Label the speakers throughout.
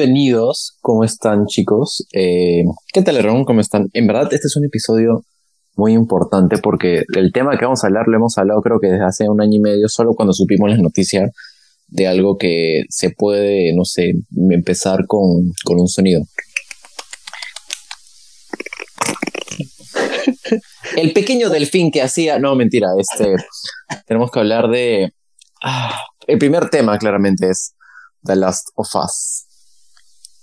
Speaker 1: Bienvenidos, ¿cómo están chicos? Eh, ¿Qué tal, Aaron? ¿Cómo están? En verdad, este es un episodio muy importante porque el tema que vamos a hablar lo hemos hablado creo que desde hace un año y medio, solo cuando supimos las noticias de algo que se puede, no sé, empezar con, con un sonido. El pequeño delfín que hacía, no, mentira, este, tenemos que hablar de... ah, el primer tema claramente es The Last of Us.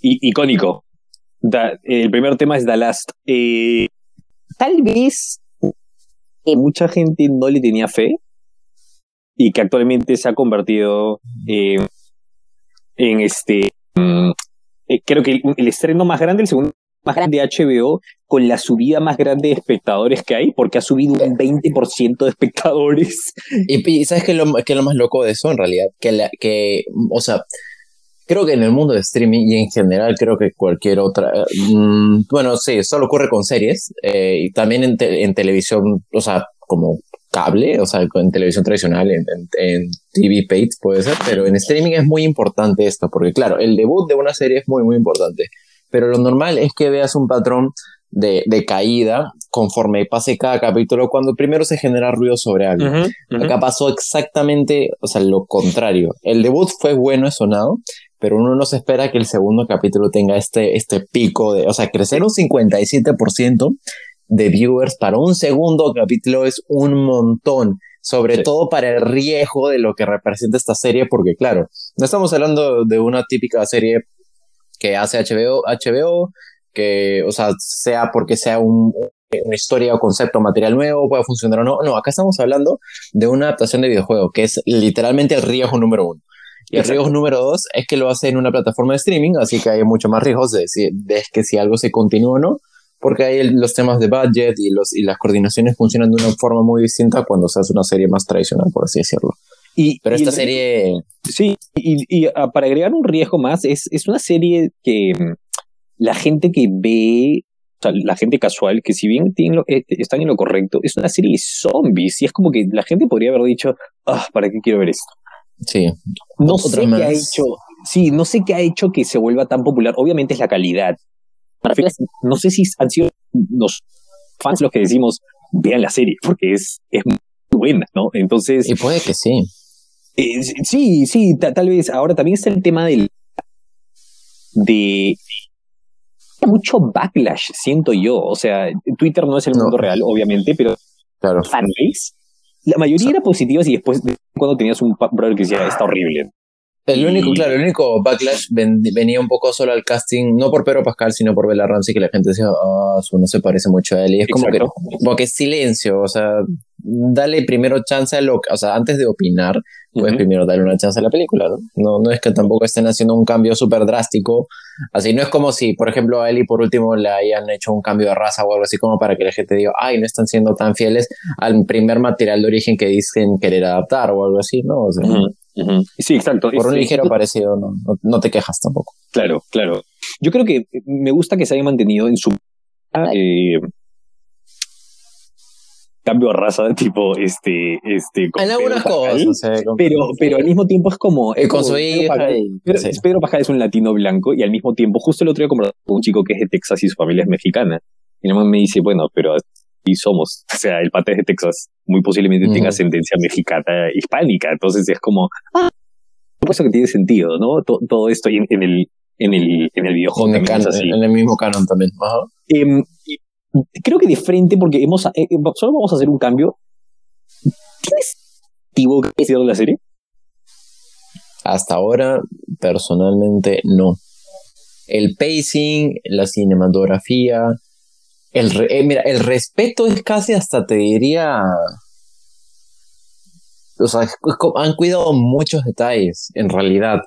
Speaker 2: Icónico. El primer tema es The Last. Eh, tal vez eh, mucha gente no le tenía fe y que actualmente se ha convertido eh, en este. mm, eh, creo que el, estreno más grande, el segundo más grande de HBO, con la subida más grande de espectadores que hay, porque ha subido un 20% de espectadores.
Speaker 1: Y, y ¿sabes qué es, lo, qué es lo más loco de eso en realidad? Que, la- que, o sea, creo que en el mundo de streaming y en general creo que cualquier otra, eh, mm, bueno, sí, solo ocurre con series eh, y también en, te- en televisión, o sea, como cable, o sea, en televisión tradicional, en, en, en TV paid puede ser, pero en streaming es muy importante esto, porque claro, el debut de una serie es muy, muy importante, pero lo normal es que veas un patrón de, de caída conforme pase cada capítulo, cuando primero se genera ruido sobre algo. Acá pasó exactamente, o sea, lo contrario. El debut fue bueno y sonado, pero uno no se espera que el segundo capítulo tenga este, este pico de, o sea, crecer un 57% de viewers para un segundo capítulo es un montón. Sobre
Speaker 2: Sí.
Speaker 1: todo para el riesgo de lo que representa esta serie, porque claro, no estamos hablando de una típica serie que hace HBO, HBO que, o sea, sea porque sea un, una historia o concepto, material nuevo, pueda funcionar o no. No, acá estamos hablando de una adaptación de videojuego, que es literalmente el riesgo número uno. Y el riesgo número dos es que lo hace en una plataforma de streaming, así que hay mucho más riesgos de, de que si algo se continúa o no, porque ahí el- los temas de budget y, los, y las coordinaciones funcionan de una forma muy distinta cuando se hace una serie más tradicional, por así decirlo.
Speaker 2: Y,
Speaker 1: Pero
Speaker 2: y
Speaker 1: esta
Speaker 2: el-
Speaker 1: serie,
Speaker 2: Sí, y, y, ah, para agregar un riesgo más, es, es una serie que mm, la gente que ve, o sea, la gente casual, que si bien lo- eh, están en lo correcto, es una serie de zombies. Y es como que la gente podría haber dicho, ah, ¿para qué quiero ver esto?
Speaker 1: Sí,
Speaker 2: No
Speaker 1: Otra
Speaker 2: sé qué ha hecho, sí, no sé qué ha hecho que se vuelva tan popular. Obviamente es la calidad. No sé si han sido los fans los que decimos, vean la serie, porque es, es muy buena, ¿no? Entonces,
Speaker 1: y puede que sí.
Speaker 2: eh, sí, sí, ta- tal vez. Ahora también está el tema del. de. mucho backlash, siento yo. O sea, Twitter no es el
Speaker 1: No.
Speaker 2: mundo real, obviamente, pero
Speaker 1: Claro.
Speaker 2: fanbase. La mayoría era positivas y después de cuando tenías un brother que decía, está horrible.
Speaker 1: El
Speaker 2: Y-
Speaker 1: único, claro, el único backlash ven- venía un poco solo al casting, no por Pedro Pascal, sino por Bella Ramsey, que la gente decía, ah, su no se parece mucho a él. Y es como que, como que silencio, o sea, dale primero chance a lo, o sea, antes de opinar, puedes primero darle una chance a la película, ¿no? No, no es que tampoco estén haciendo un cambio súper drástico. Así, no es como si, por ejemplo, a Ellie por último le hayan hecho un cambio de raza o algo así como para que la gente diga, ay, no están siendo tan fieles al primer material de origen que dicen querer adaptar o algo así, ¿no? O sea,
Speaker 2: Sí, exacto.
Speaker 1: por un ligero parecido, no, no, no te quejas tampoco.
Speaker 2: Claro, claro. Yo creo que me gusta que se haya mantenido en su eh, cambio de raza, tipo este, este. con
Speaker 1: En algunas
Speaker 2: Pascal.
Speaker 1: cosas, o sea, con-
Speaker 2: Pero, pero al mismo tiempo es como.
Speaker 1: Eh,
Speaker 2: es
Speaker 1: con
Speaker 2: como
Speaker 1: su
Speaker 2: Pedro
Speaker 1: hija
Speaker 2: Pascal-
Speaker 1: y-
Speaker 2: Pedro,
Speaker 1: sí.
Speaker 2: Pedro Pascal es un latino blanco y al mismo tiempo, justo el otro día conversaba con un chico que es de Texas y su familia es mexicana. Y el me dice, bueno, pero somos. O sea, el pata es de Texas. Muy posiblemente tenga ascendencia mexicana hispánica. Entonces es como, ah, por supuesto que tiene sentido, ¿no? To- todo esto en, en el, en el, en el videojuego
Speaker 1: en, el en mismo canon también. Ajá.
Speaker 2: Em, creo que de frente, porque hemos, eh, eh, solo vamos a hacer un cambio. ¿Tienes activo que ha la serie?
Speaker 1: Hasta ahora, personalmente, no. El pacing, la cinematografía, el re- eh, mira, el respeto es casi hasta te diría. O sea, es han cuidado muchos detalles, en realidad.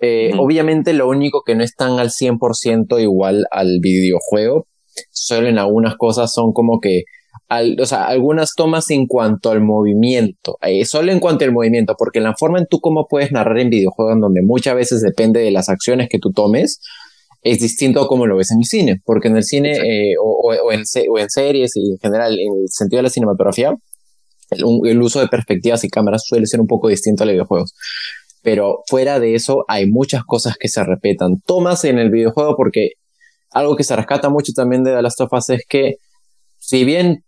Speaker 1: Eh. Obviamente, lo único que no están al 100% igual al videojuego, solo en algunas cosas son como que al- o sea, algunas tomas en cuanto al movimiento, eh, solo en cuanto al movimiento, porque la forma en tú cómo puedes narrar en videojuegos, en donde muchas veces depende de las acciones que tú tomes, es distinto a como lo ves en el cine, porque en el cine eh, o, en, o en series y en general, en el sentido de la cinematografía, el, uso de perspectivas y cámaras suele ser un poco distinto a los videojuegos. pero fuera de eso hay muchas cosas que se repetan. Tomas en el videojuego porque algo que se rescata mucho también de The Last of Us es que si bien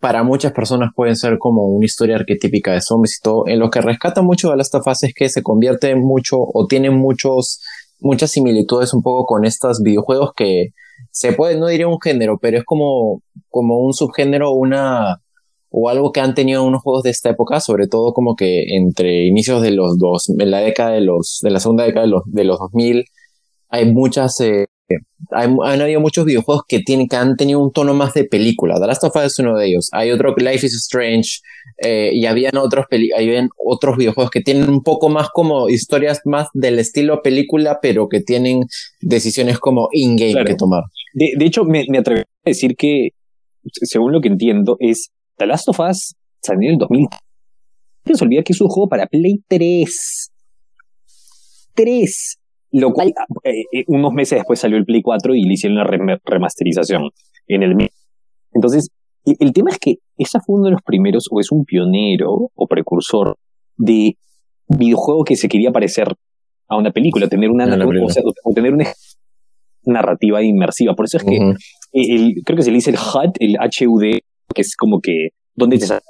Speaker 1: para muchas personas pueden ser como una historia arquetípica de zombies y todo, en lo que rescata mucho de Last of Us es que se convierte en mucho o tiene muchos, muchas similitudes un poco con estos videojuegos que se puede, no diría un género, pero es como, como un subgénero, una, o algo que han tenido unos juegos de esta época, sobre todo como que entre inicios de los dos, en la década de los, de la segunda década de los, de los 2000, hay muchas, eh, hay, han habido muchos videojuegos que, tienen, que han tenido un tono más de película. The Last of Us es uno de ellos. Hay otro, Life is Strange, eh, y habían otros, habían otros videojuegos que tienen un poco más como historias más del estilo película, pero que tienen decisiones como in-game que tomar.
Speaker 2: De, de hecho, me, me atrevo a decir que, según lo que entiendo, es The Last of Us salió en el 2000. No se olvida que es un juego para Play 3. 3. Lo cual, eh, eh, unos meses después salió el Play 4 y le hicieron la remasterización en el Entonces, el, tema es que esa fue uno de los primeros, o es un pionero o precursor de videojuego que se quería parecer a una película, tener una, o, tener una narrativa inmersiva. Por eso es que el, creo que se le dice el HUD, el HUD, que es como que donde te sale,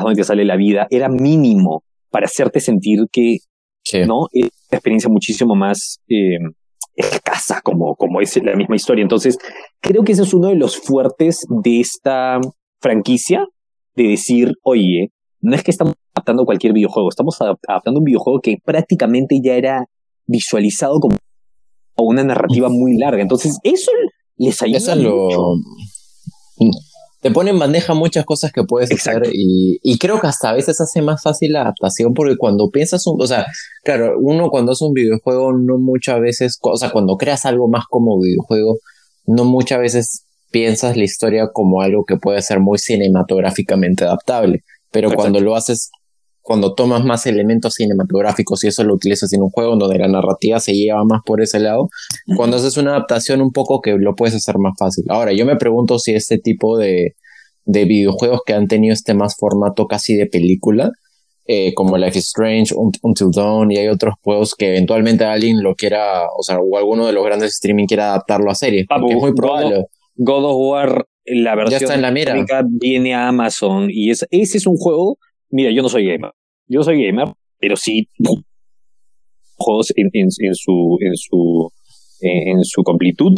Speaker 2: donde te sale la vida, era mínimo para hacerte sentir que ¿no? Experiencia muchísimo más eh, escasa como, como es la misma historia. Entonces, creo que ese es uno de los fuertes de esta franquicia, de decir, oye, no es que estamos adaptando cualquier videojuego, estamos adaptando un videojuego que prácticamente ya era visualizado como una narrativa muy larga. Entonces, eso les ayuda.
Speaker 1: Eso lo te pone en bandeja muchas cosas que puedes hacer y, y, creo que hasta a veces hace más fácil la adaptación porque cuando piensas, un, o sea, claro, uno cuando hace un videojuego no muchas veces, o sea, cuando creas algo más como videojuego, no muchas veces piensas la historia como algo que puede ser muy cinematográficamente adaptable, pero cuando lo haces, cuando tomas más elementos cinematográficos y eso lo utilizas en un juego donde la narrativa se lleva más por ese lado, cuando haces una adaptación un poco que lo puedes hacer más fácil. Ahora, yo me pregunto si este tipo de, de videojuegos que han tenido este más formato casi de película, eh, como Life is Strange, Until Dawn, y hay otros juegos que eventualmente alguien lo quiera, o sea, o alguno de los grandes streaming quiera adaptarlo a serie. es muy probable.
Speaker 2: God of War, la versión
Speaker 1: ya está en la mira.
Speaker 2: viene a Amazon y es, ese es un juego Mira, yo no soy gamer. Yo soy gamer, pero sí juegos en, en, su en su en su completud.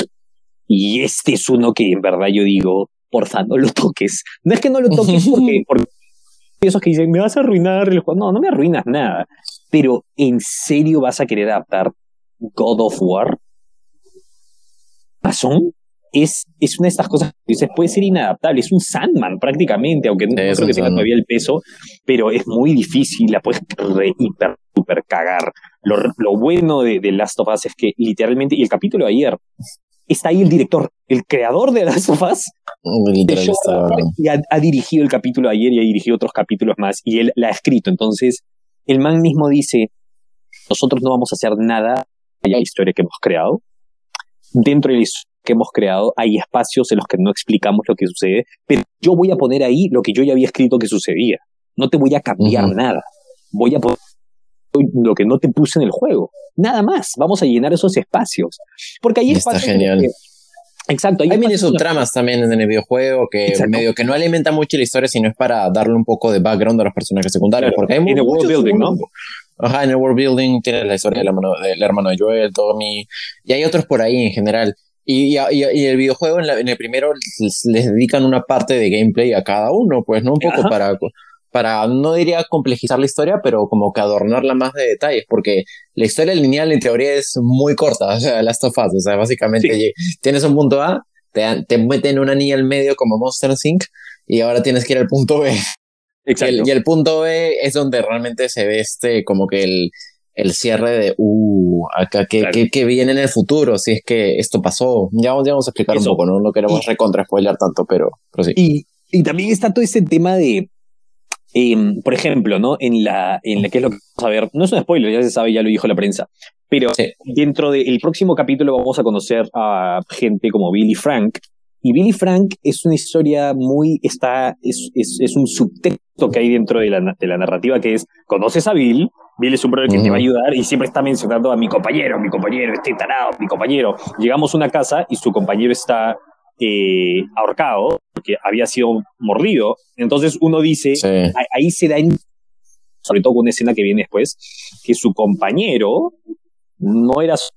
Speaker 2: Y este es uno que en verdad yo digo, porfa, no lo toques. No es que no lo toques porque, porque esos que dicen, me vas a arruinar el juego. No, no me arruinas nada. Pero ¿en serio vas a querer adaptar God of War? ¿Razón? Es, es una de estas cosas que dices, puede ser inadaptable, es un Sandman prácticamente, aunque no creo que tenga todavía el peso, pero es muy difícil, la puedes re, hiper, super cagar. Lo, lo bueno de, de, Last of Us es que literalmente, y el capítulo de ayer, está ahí el director, el creador de Last of Us, y ha, ha, dirigido el capítulo de ayer y ha dirigido otros capítulos más, y él la ha escrito. Entonces, el man mismo dice, nosotros no vamos a hacer nada de la historia que hemos creado. Dentro de la que hemos creado, hay espacios en los que no explicamos lo que sucede, pero yo voy a poner ahí lo que yo ya había escrito que sucedía. No te voy a cambiar nada. Voy a poner lo que no te puse en el juego. Nada más. Vamos a llenar esos espacios. Porque espacios.
Speaker 1: Está genial.
Speaker 2: Exacto.
Speaker 1: Hay, hay subtramas también en el videojuego que medio que no alimenta mucho la historia, sino es para darle un poco de background a los personajes secundarios. porque hay
Speaker 2: en el world building, ¿no?
Speaker 1: Ajá, en el world building tiene la historia del hermano de Joel, Tommy, y hay otros por ahí en general. Y, y, y, el videojuego en, en, el primero les, dedican una parte de gameplay a cada uno, pues, ¿no? Un poco para, para, no diría complejizar la historia, pero como que adornarla más de detalles, porque la historia lineal en teoría es muy corta, o sea, Last of Us, o sea, básicamente tienes un punto A, te, te meten una niña al medio como Monster Inc. y ahora tienes que ir al punto B. Exacto. Y el, punto B es donde realmente se ve este, como que el, el cierre de, uh, acá, ¿qué, qué, viene en el futuro? Si es que esto pasó. Ya, vamos a explicar un poco, ¿no? No queremos recontra spoiler tanto, pero, pero sí.
Speaker 2: Y, y también está todo ese tema de, em, por ejemplo, ¿no? En la, en la que es lo que vamos a ver, no es un spoiler, ya se sabe, ya lo dijo la prensa, pero dentro del próximo capítulo vamos a conocer a gente como Billy Frank, Y Billy Frank es una historia muy, está, es, es, es un subtexto que hay dentro de la, de la narrativa que es, conoces a Bill, Bill es un brother que te va a ayudar y siempre está mencionando a mi compañero, mi compañero, este tarado, mi compañero. Llegamos a una casa y su compañero está eh, ahorcado porque había sido mordido. Entonces uno dice, ahí se da, en, sobre todo con una escena que viene después, que su compañero no era su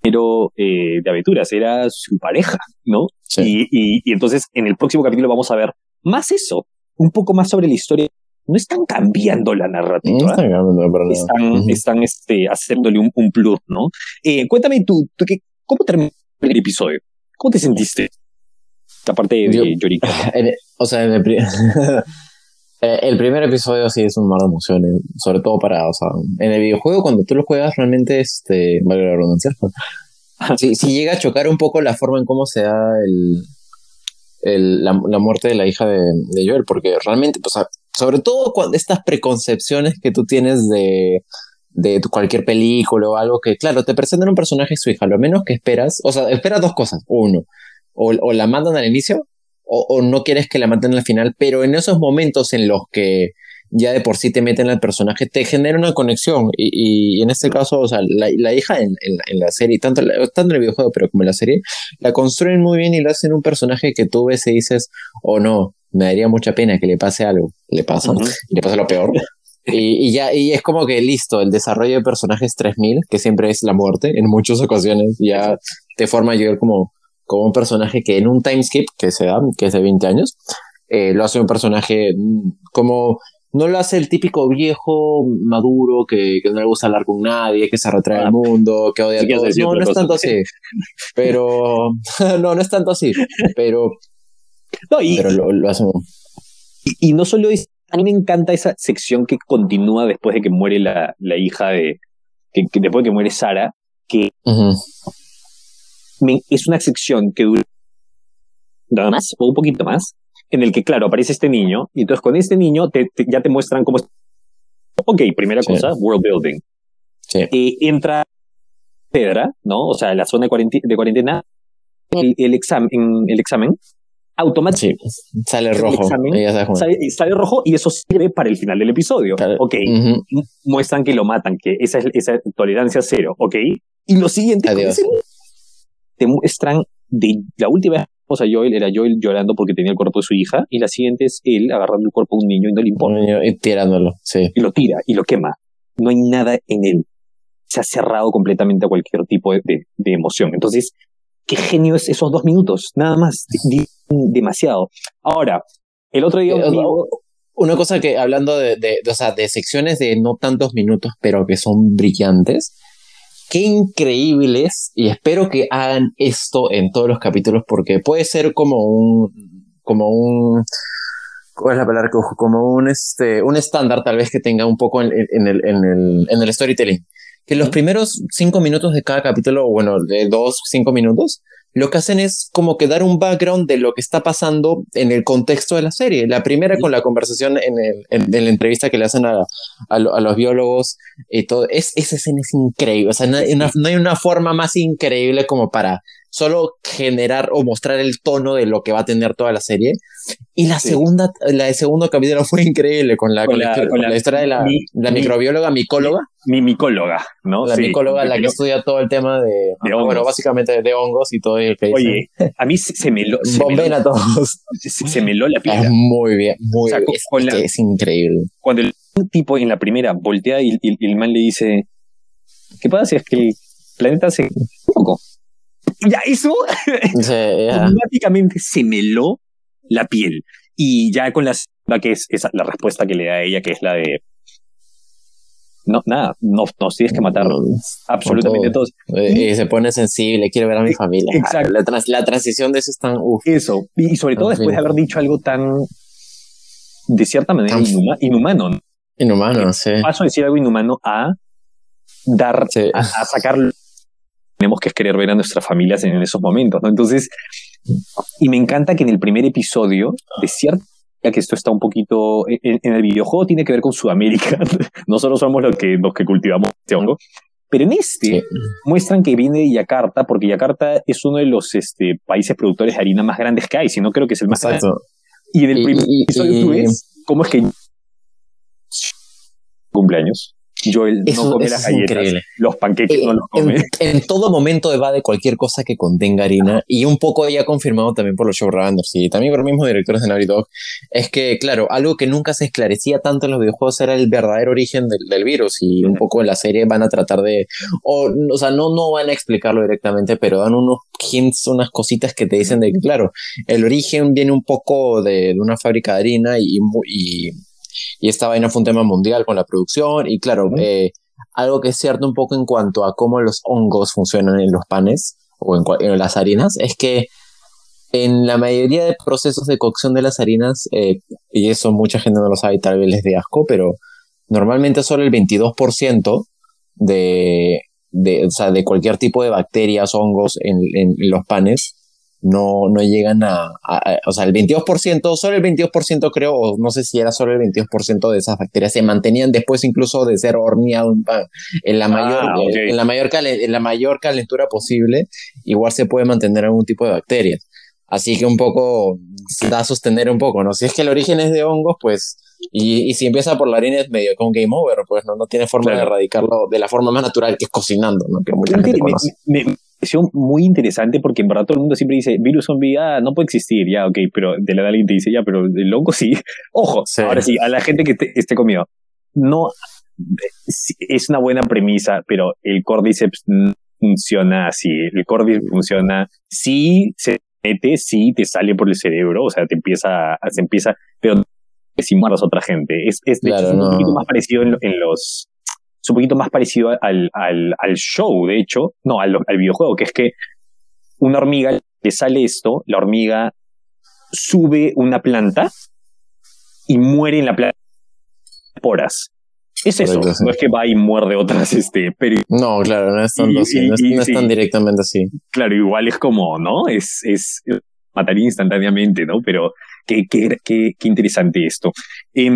Speaker 2: compañero eh, de aventuras, era su pareja, ¿no? Y, y, entonces en el próximo capítulo vamos a ver más eso, un poco más sobre la historia. No están cambiando la narrativa. No están cambiando, Están, están este, haciéndole un, un plus, ¿no? Eh, cuéntame tú, tú que, ¿cómo terminó el episodio? ¿Cómo te sentiste? Aparte de, de Yorika.
Speaker 1: o sea, en el, eh, el, primer episodio sí es un mar de emociones, sobre todo para, o sea, en el videojuego cuando tú lo juegas realmente, este, vale la redundancia, si, si llega a chocar un poco la forma en cómo se da el, el la, muerte de la hija de, de Joel, porque realmente, o sea, sobre todo cuando estas preconcepciones que tú tienes de, de cualquier película o algo que, claro, te presentan un personaje y su hija, lo menos que esperas, o sea, esperas dos cosas. Uno, o, la mandan al inicio o, no quieres que la maten al final, pero en esos momentos en los que ya de por sí te meten al personaje, te genera una conexión. Y, en este caso, o sea, la, hija en, la serie, tanto, tanto en el videojuego, pero como en la serie, la construyen muy bien y lo hacen un personaje que tú ves y dices, oh no, me daría mucha pena que le pase algo. Le pasa, y le pasa lo peor. Y, y, ya, y es como que listo, el desarrollo de personajes 3000, que siempre es la muerte, en muchas ocasiones, ya te forma a llegar como como un personaje que en un time skip que se da, que es de 20 años, eh, lo hace un personaje mm, como no lo hace el típico viejo maduro que, que no le gusta hablar con nadie, que se retrae al ah. mundo, que odia a todos. No, no es tanto así. Pero no, no es tanto así. Pero, no, y, pero lo, lo hace.
Speaker 2: Y, y, no solo es. A mí me encanta esa sección que continúa después de que muere la, la hija de. Que, después de que muere Sara, que es una sección que dura nada más o un poquito más, en el que, claro, aparece este niño, y entonces con este niño te, ya te muestran cómo... Ok, primera cosa, world building. Sí. entra Pedra, ¿no? O sea, la zona de, cuarentena, el, examen, el examen automáticamente
Speaker 1: sale rojo.
Speaker 2: sale, rojo y eso sirve para el final del episodio. Ok, muestran que lo matan, que esa es esa tolerancia cero, ok. Y lo siguiente, te muestran de la última vez a Joel era Joel llorando porque tenía el cuerpo de su hija y la siguiente es él agarrando el cuerpo de un niño y no le importa.
Speaker 1: y tirándolo, sí.
Speaker 2: Y lo tira y lo quema. No hay nada en él. Se ha cerrado completamente a cualquier tipo de, de, emoción. Entonces, qué genio es esos dos minutos, nada más. demasiado. Ahora, el otro día... Eh,
Speaker 1: una cosa que hablando de, de, o sea, de secciones de no tantos minutos, pero que son brillantes, qué increíbles y espero que hagan esto en todos los capítulos porque puede ser como un como un ¿cuál es la palabra como un este un estándar tal vez que tenga un poco en, en, el, en, el, en el storytelling que los primeros cinco minutos de cada capítulo bueno de dos cinco minutos lo que hacen es como que dar un background de lo que está pasando en el contexto de la serie. La primera con la conversación en, el, en, la entrevista que le hacen a, a, los biólogos y todo. Es, esa escena es increíble. O sea, no no hay una forma más increíble como para solo generar o mostrar el tono de lo que va a tener toda la serie. Y la segunda, la de segundo capítulo fue increíble con la, con, la, historia de la, la microbióloga micóloga.
Speaker 2: Mi, micóloga, ¿no?
Speaker 1: La micóloga, la que estudia todo el tema de, bueno, básicamente de hongos y todo el que
Speaker 2: Oye, a mí se me lo.
Speaker 1: Se a todos.
Speaker 2: Se, me lo la piel.
Speaker 1: Muy bien, muy bien. Es, increíble.
Speaker 2: Cuando el tipo en la primera voltea y, el man le dice: ¿Qué pasa si es que el planeta se. poco? Ya eso automáticamente se meló la piel. Y ya con la, que es, la respuesta que le da a ella, que es la de no, nada, no, tienes que matar absolutamente todos.
Speaker 1: Eh, y se pone sensible, quiero ver a mi familia. Exacto. La, transición de eso es tan.
Speaker 2: Eso. Y, sobre todo después de haber dicho algo tan. de cierta manera inhumano.
Speaker 1: Inhumano, sí.
Speaker 2: Paso a decir algo inhumano a dar. A, a sacar tenemos que querer ver a nuestras familias en, esos momentos, ¿no? Entonces, y me encanta que en el primer episodio, de cierta que esto está un poquito en, el videojuego tiene que ver con Sudamérica. Nosotros somos los que, los que cultivamos este hongo. Pero en este muestran que viene de Yakarta, porque Yakarta es uno de los este, países productores de harina más grandes que hay, si no creo que es el más grande. Y en el primer episodio tú ves cómo es que cumpleaños Joel no come las galletas, los panqueques no los come.
Speaker 1: En, todo momento va de cualquier cosa que contenga harina y un poco ya confirmado también por los showrunners y también por los mismos directores de Naughty Dog, es que, claro, algo que nunca se esclarecía tanto en los videojuegos era el verdadero origen del, virus y un poco en la serie van a tratar de, o, o sea, no, no van a explicarlo directamente, pero dan unos hints, unas cositas que te dicen de que, claro, el origen viene un poco de, una fábrica de harina y, y y esta vaina fue un tema mundial con la producción. Y claro, eh, algo que es cierto un poco en cuanto a cómo los hongos funcionan en los panes o en, las harinas es que en la mayoría de procesos de cocción de las harinas, eh, y eso mucha gente no lo sabe y tal vez les dé asco, pero normalmente solo el 22% de, de, o sea, de cualquier tipo de bacterias, hongos en, en los panes no, no llegan a, o sea, el 22%, solo el 22% creo, o no sé si era solo el 22% de esas bacterias se mantenían después incluso de ser horneado en la mayor, ah, en la mayor, en la mayor calentura posible, igual se puede mantener algún tipo de bacterias. Así que un poco da a sostener un poco, ¿no? Si es que el origen es de hongos, pues, y, y si empieza por la harina es medio con game over, pues no, no tiene forma de erradicarlo de la forma más natural que es cocinando, ¿no? Que mucha gente conoce
Speaker 2: muy interesante porque en verdad todo el mundo siempre dice, virus zombie, ah, no puede existir, ya, ok, pero de la edad alguien te dice, ya, pero el loco sí. Ojo, ahora sí, a la gente que esté conmigo, no, es una buena premisa, pero el cordyceps no funciona así. El cordyceps funciona, sí se mete, sí te sale por el cerebro, o sea, te empieza, se empieza, pero si mueras a otra gente. Es, es, de hecho, un poquito más parecido en los, es un poquito más parecido al, al, al show, de hecho, no, al, al, videojuego, que es que una hormiga le sale esto, la hormiga sube una planta y muere en la planta poras. Es eso, no es que va y muerde otras, este, pero...
Speaker 1: No, claro, no es tan, así, no, es, tan directamente así.
Speaker 2: Claro, igual es como, ¿no? Es, es matar instantáneamente, ¿no? Pero qué, qué, qué, qué interesante esto. Eh,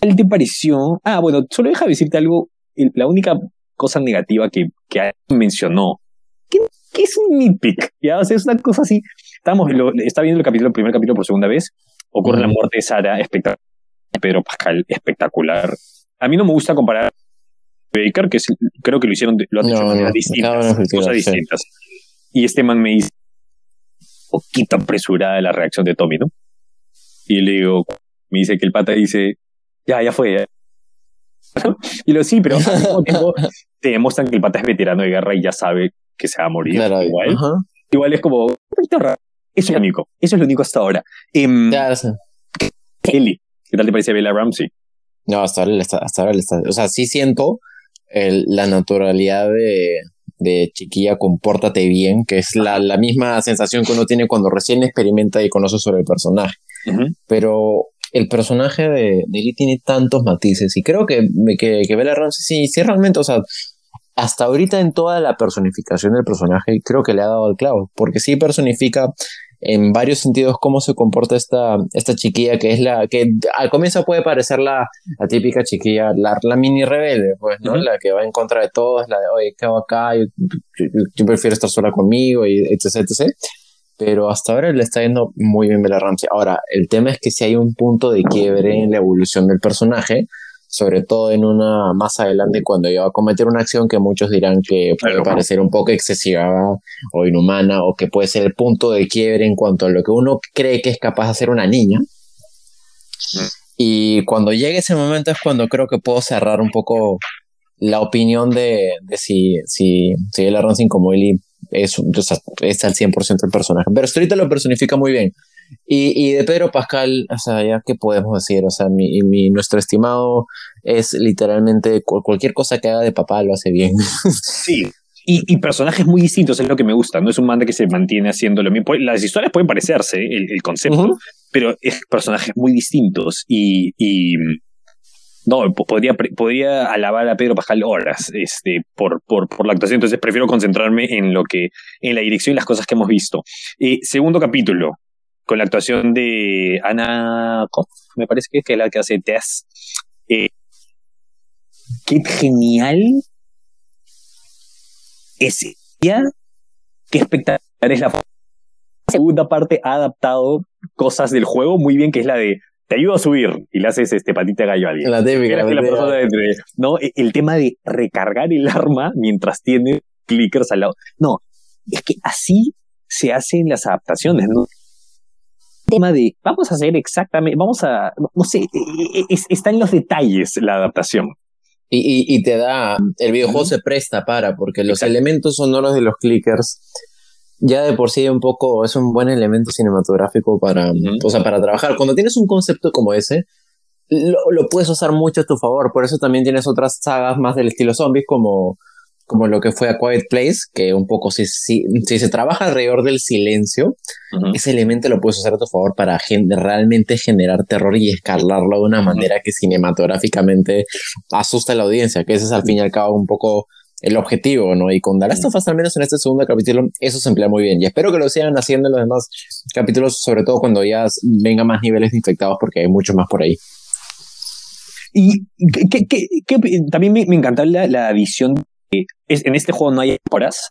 Speaker 2: te pareció? Ah, bueno, solo deja decirte algo. La única cosa negativa que, que mencionó, que, es un nitpick, ¿ya? O sea, es una cosa así. Estamos, lo, está viendo el capítulo, el primer capítulo por segunda vez. Ocurre la muerte de Sara, espectacular. Pedro Pascal, espectacular. A mí no me gusta comparar Baker, que creo que lo hicieron, lo han hecho de maneras distintas, cosas distintas. Y este man me dice, poquito apresurada la reacción de Tommy, ¿no? Y le digo, me dice que el pata dice, ya, ya fue. y lo sí, pero al mismo tiempo te demuestran que el pata es veterano de guerra y ya sabe que se va a morir. igual. Igual es como, Eso es lo único. Eso es lo único hasta ahora. Um, Kelly, ¿qué tal te parece Bella Ramsey?
Speaker 1: No, hasta ahora, hasta ahora está, o sea, sí siento el, la naturalidad de, de chiquilla, compórtate bien, que es la, la, misma sensación que uno tiene cuando recién experimenta y conoce sobre el personaje. Pero el personaje de, de tiene tantos matices y creo que, que, que Bella Ramsey sí, sí realmente, o sea, hasta ahorita en toda la personificación del personaje creo que le ha dado el clavo, porque sí personifica en varios sentidos cómo se comporta esta, esta chiquilla que es la que al comienzo puede parecer la, la típica chiquilla, la, la, mini rebelde, pues, ¿no? La que va en contra de todos, la de, oye, ¿qué hago acá? Yo, prefiero estar sola conmigo, y etc, etc pero hasta ahora le está yendo muy bien Bella Ramsey. Ahora, el tema es que si hay un punto de quiebre en la evolución del personaje, sobre todo en una más adelante cuando iba a cometer una acción que muchos dirán que puede parecer un poco excesiva o inhumana o que puede ser el punto de quiebre en cuanto a lo que uno cree que es capaz de hacer una niña. Mm. Y cuando llegue ese momento es cuando creo que puedo cerrar un poco la opinión de, de si, si, si Bella Ramsey como Ellie es, es al 100% el personaje. Pero ahorita lo personifica muy bien. Y, y, de Pedro Pascal, o sea, ya qué podemos decir, o sea, mi, mi, nuestro estimado es literalmente cualquier cosa que haga de papá lo hace bien.
Speaker 2: Sí. Y, y, personajes muy distintos es lo que me gusta. No es un manda que se mantiene haciendo lo mismo. Las historias pueden parecerse, el, el concepto, pero es personajes muy distintos. Y, y no, podría, podría alabar a Pedro Pascal horas este, por, por, por la actuación, entonces prefiero concentrarme en lo que, en la dirección y las cosas que hemos visto. Eh, segundo capítulo, con la actuación de Ana me parece que es la que hace Tess. Eh, qué genial es ella, qué espectacular es la segunda parte ha adaptado cosas del juego muy bien, que es la de te ayudo a subir y le haces este patita gallo a alguien.
Speaker 1: La típica, la
Speaker 2: persona ¿no? E, el tema de recargar el arma mientras tiene clickers al lado. No, es que así se hacen las adaptaciones, ¿no? El tema de vamos a hacer exactamente, vamos a, no sé, e, e, está en los detalles la adaptación.
Speaker 1: Y, y, te da, el videojuego se presta para, porque los elementos sonoros de los clickers ya de por sí un poco es un buen elemento cinematográfico para, o sea, para trabajar. Cuando tienes un concepto como ese, lo, lo, puedes usar mucho a tu favor. Por eso también tienes otras sagas más del estilo zombies como, como lo que fue A Quiet Place, que un poco si, si, si se trabaja alrededor del silencio, ese elemento lo puedes usar a tu favor para realmente generar terror y escalarlo de una manera que cinematográficamente asusta a la audiencia, que ese es al fin y al cabo un poco el objetivo, ¿no? Y con The Last of Us, al menos en este segundo capítulo, eso se emplea muy bien. Y espero que lo sigan haciendo en los demás capítulos, sobre todo cuando ya venga más niveles de infectados, porque hay mucho más por ahí.
Speaker 2: Y también me, me encantó la, la visión. es, en este juego no hay horas,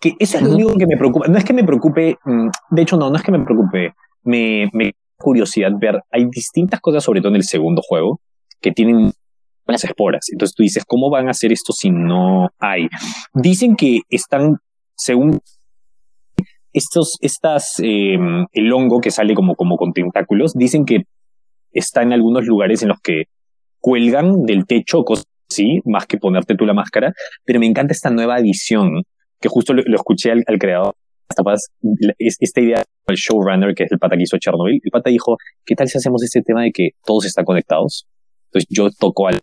Speaker 2: que eso es lo único que me preocupa. No es que me preocupe, mm, de hecho, no, no es que me preocupe. Me, me curiosidad ver, hay distintas cosas, sobre todo en el segundo juego, que tienen las esporas. Entonces tú dices, ¿cómo van a hacer esto si no hay? Dicen que están, según estos, estas, em, el hongo que sale como, como con tentáculos, dicen que está en algunos lugares en los que cuelgan del techo, cosas así, más que ponerte tú la máscara, pero me encanta esta nueva edición, que justo lo, escuché al, creador, esta idea del showrunner, que es el pata que hizo Chernobyl, el pata dijo, ¿qué tal si hacemos este tema de que todos están conectados? Entonces yo toco al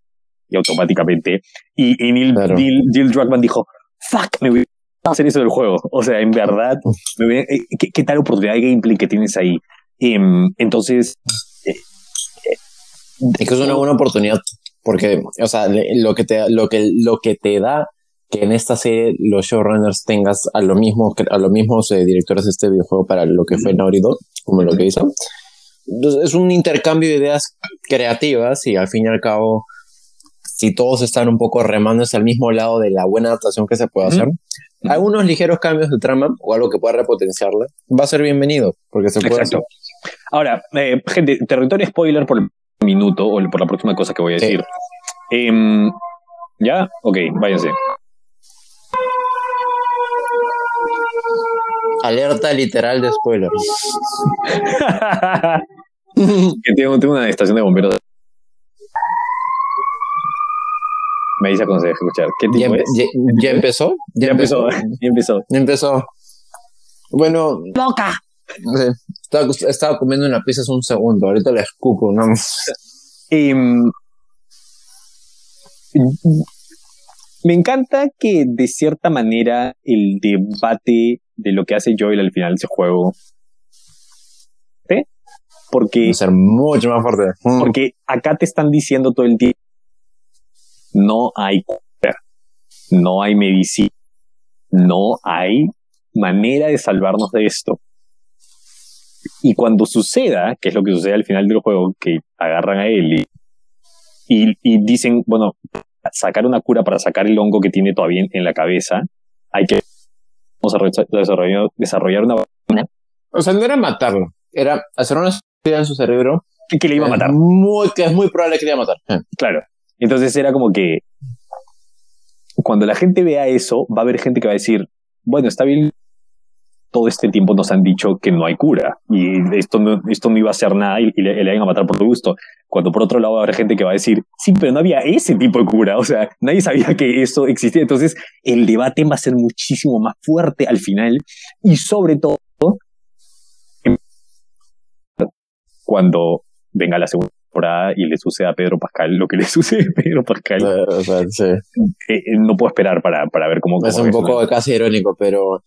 Speaker 2: y automáticamente. Y, Neil, Neil, Druckmann dijo, fuck, me voy a hacer eso del juego. O sea, en verdad, me eh, ¿qué, tal oportunidad de gameplay que tienes ahí? Em, entonces...
Speaker 1: Eh, es que es una buena oportunidad porque, o sea, lo que te, lo que, lo que te da que en esta serie los showrunners tengas a lo mismo a los mismos eh, directores de este videojuego para lo que fue Naughty Dog, como lo que hizo. es un intercambio de ideas creativas y al fin y al cabo si todos están un poco remando hacia el mismo lado de la buena adaptación que se puede hacer, algunos ligeros cambios de trama o algo que pueda repotenciarla, va a ser bienvenido, porque se puede Hacer.
Speaker 2: Ahora, eh, gente, territorio spoiler por el minuto o por la próxima cosa que voy a decir. Em, ¿Ya? Ok, váyanse.
Speaker 1: Alerta literal de spoilers.
Speaker 2: que tengo, tengo una estación de bomberos Me dice cuando se deja escuchar. ¿Qué tipo
Speaker 1: ya, es? Ya, empezó?
Speaker 2: Ya, empezó. Ya empezó.
Speaker 1: Ya empezó. Bueno.
Speaker 2: ¡Boca!
Speaker 1: Estaba, estaba, comiendo una pizza hace un segundo. Ahorita la escupo, ¿no?
Speaker 2: Em, me encanta que de cierta manera el debate de lo que hace Joel al final de ese juego. ¿sí? Porque. Va
Speaker 1: a ser mucho más fuerte.
Speaker 2: Mm. Porque acá te están diciendo todo el tiempo no hay cura, no hay medicina, no hay manera de salvarnos de esto. Y cuando suceda, que es lo que sucede al final del juego, que agarran a él y, y, dicen, bueno, sacar una cura para sacar el hongo que tiene todavía en, la cabeza, hay que desarrollar, desarrollar una vacuna.
Speaker 1: O sea, no era matarlo, era hacer una en su cerebro.
Speaker 2: Que, le iba a matar.
Speaker 1: Muy, que es muy probable que le iba a matar.
Speaker 2: Claro. Entonces era como que cuando la gente vea eso, va a haber gente que va a decir, bueno, está bien, todo este tiempo nos han dicho que no hay cura y esto no, esto no iba a ser nada y, le, le, a matar por gusto. Cuando por otro lado va a haber gente que va a decir, sí, pero no había ese tipo de cura, o sea, nadie sabía que eso existía. Entonces el debate va a ser muchísimo más fuerte al final y sobre todo cuando venga la segunda y le sucede a Pedro Pascal lo que le sucede a Pedro Pascal. Eh, eh, no puedo esperar para, para ver cómo...
Speaker 1: es un poco casi irónico, pero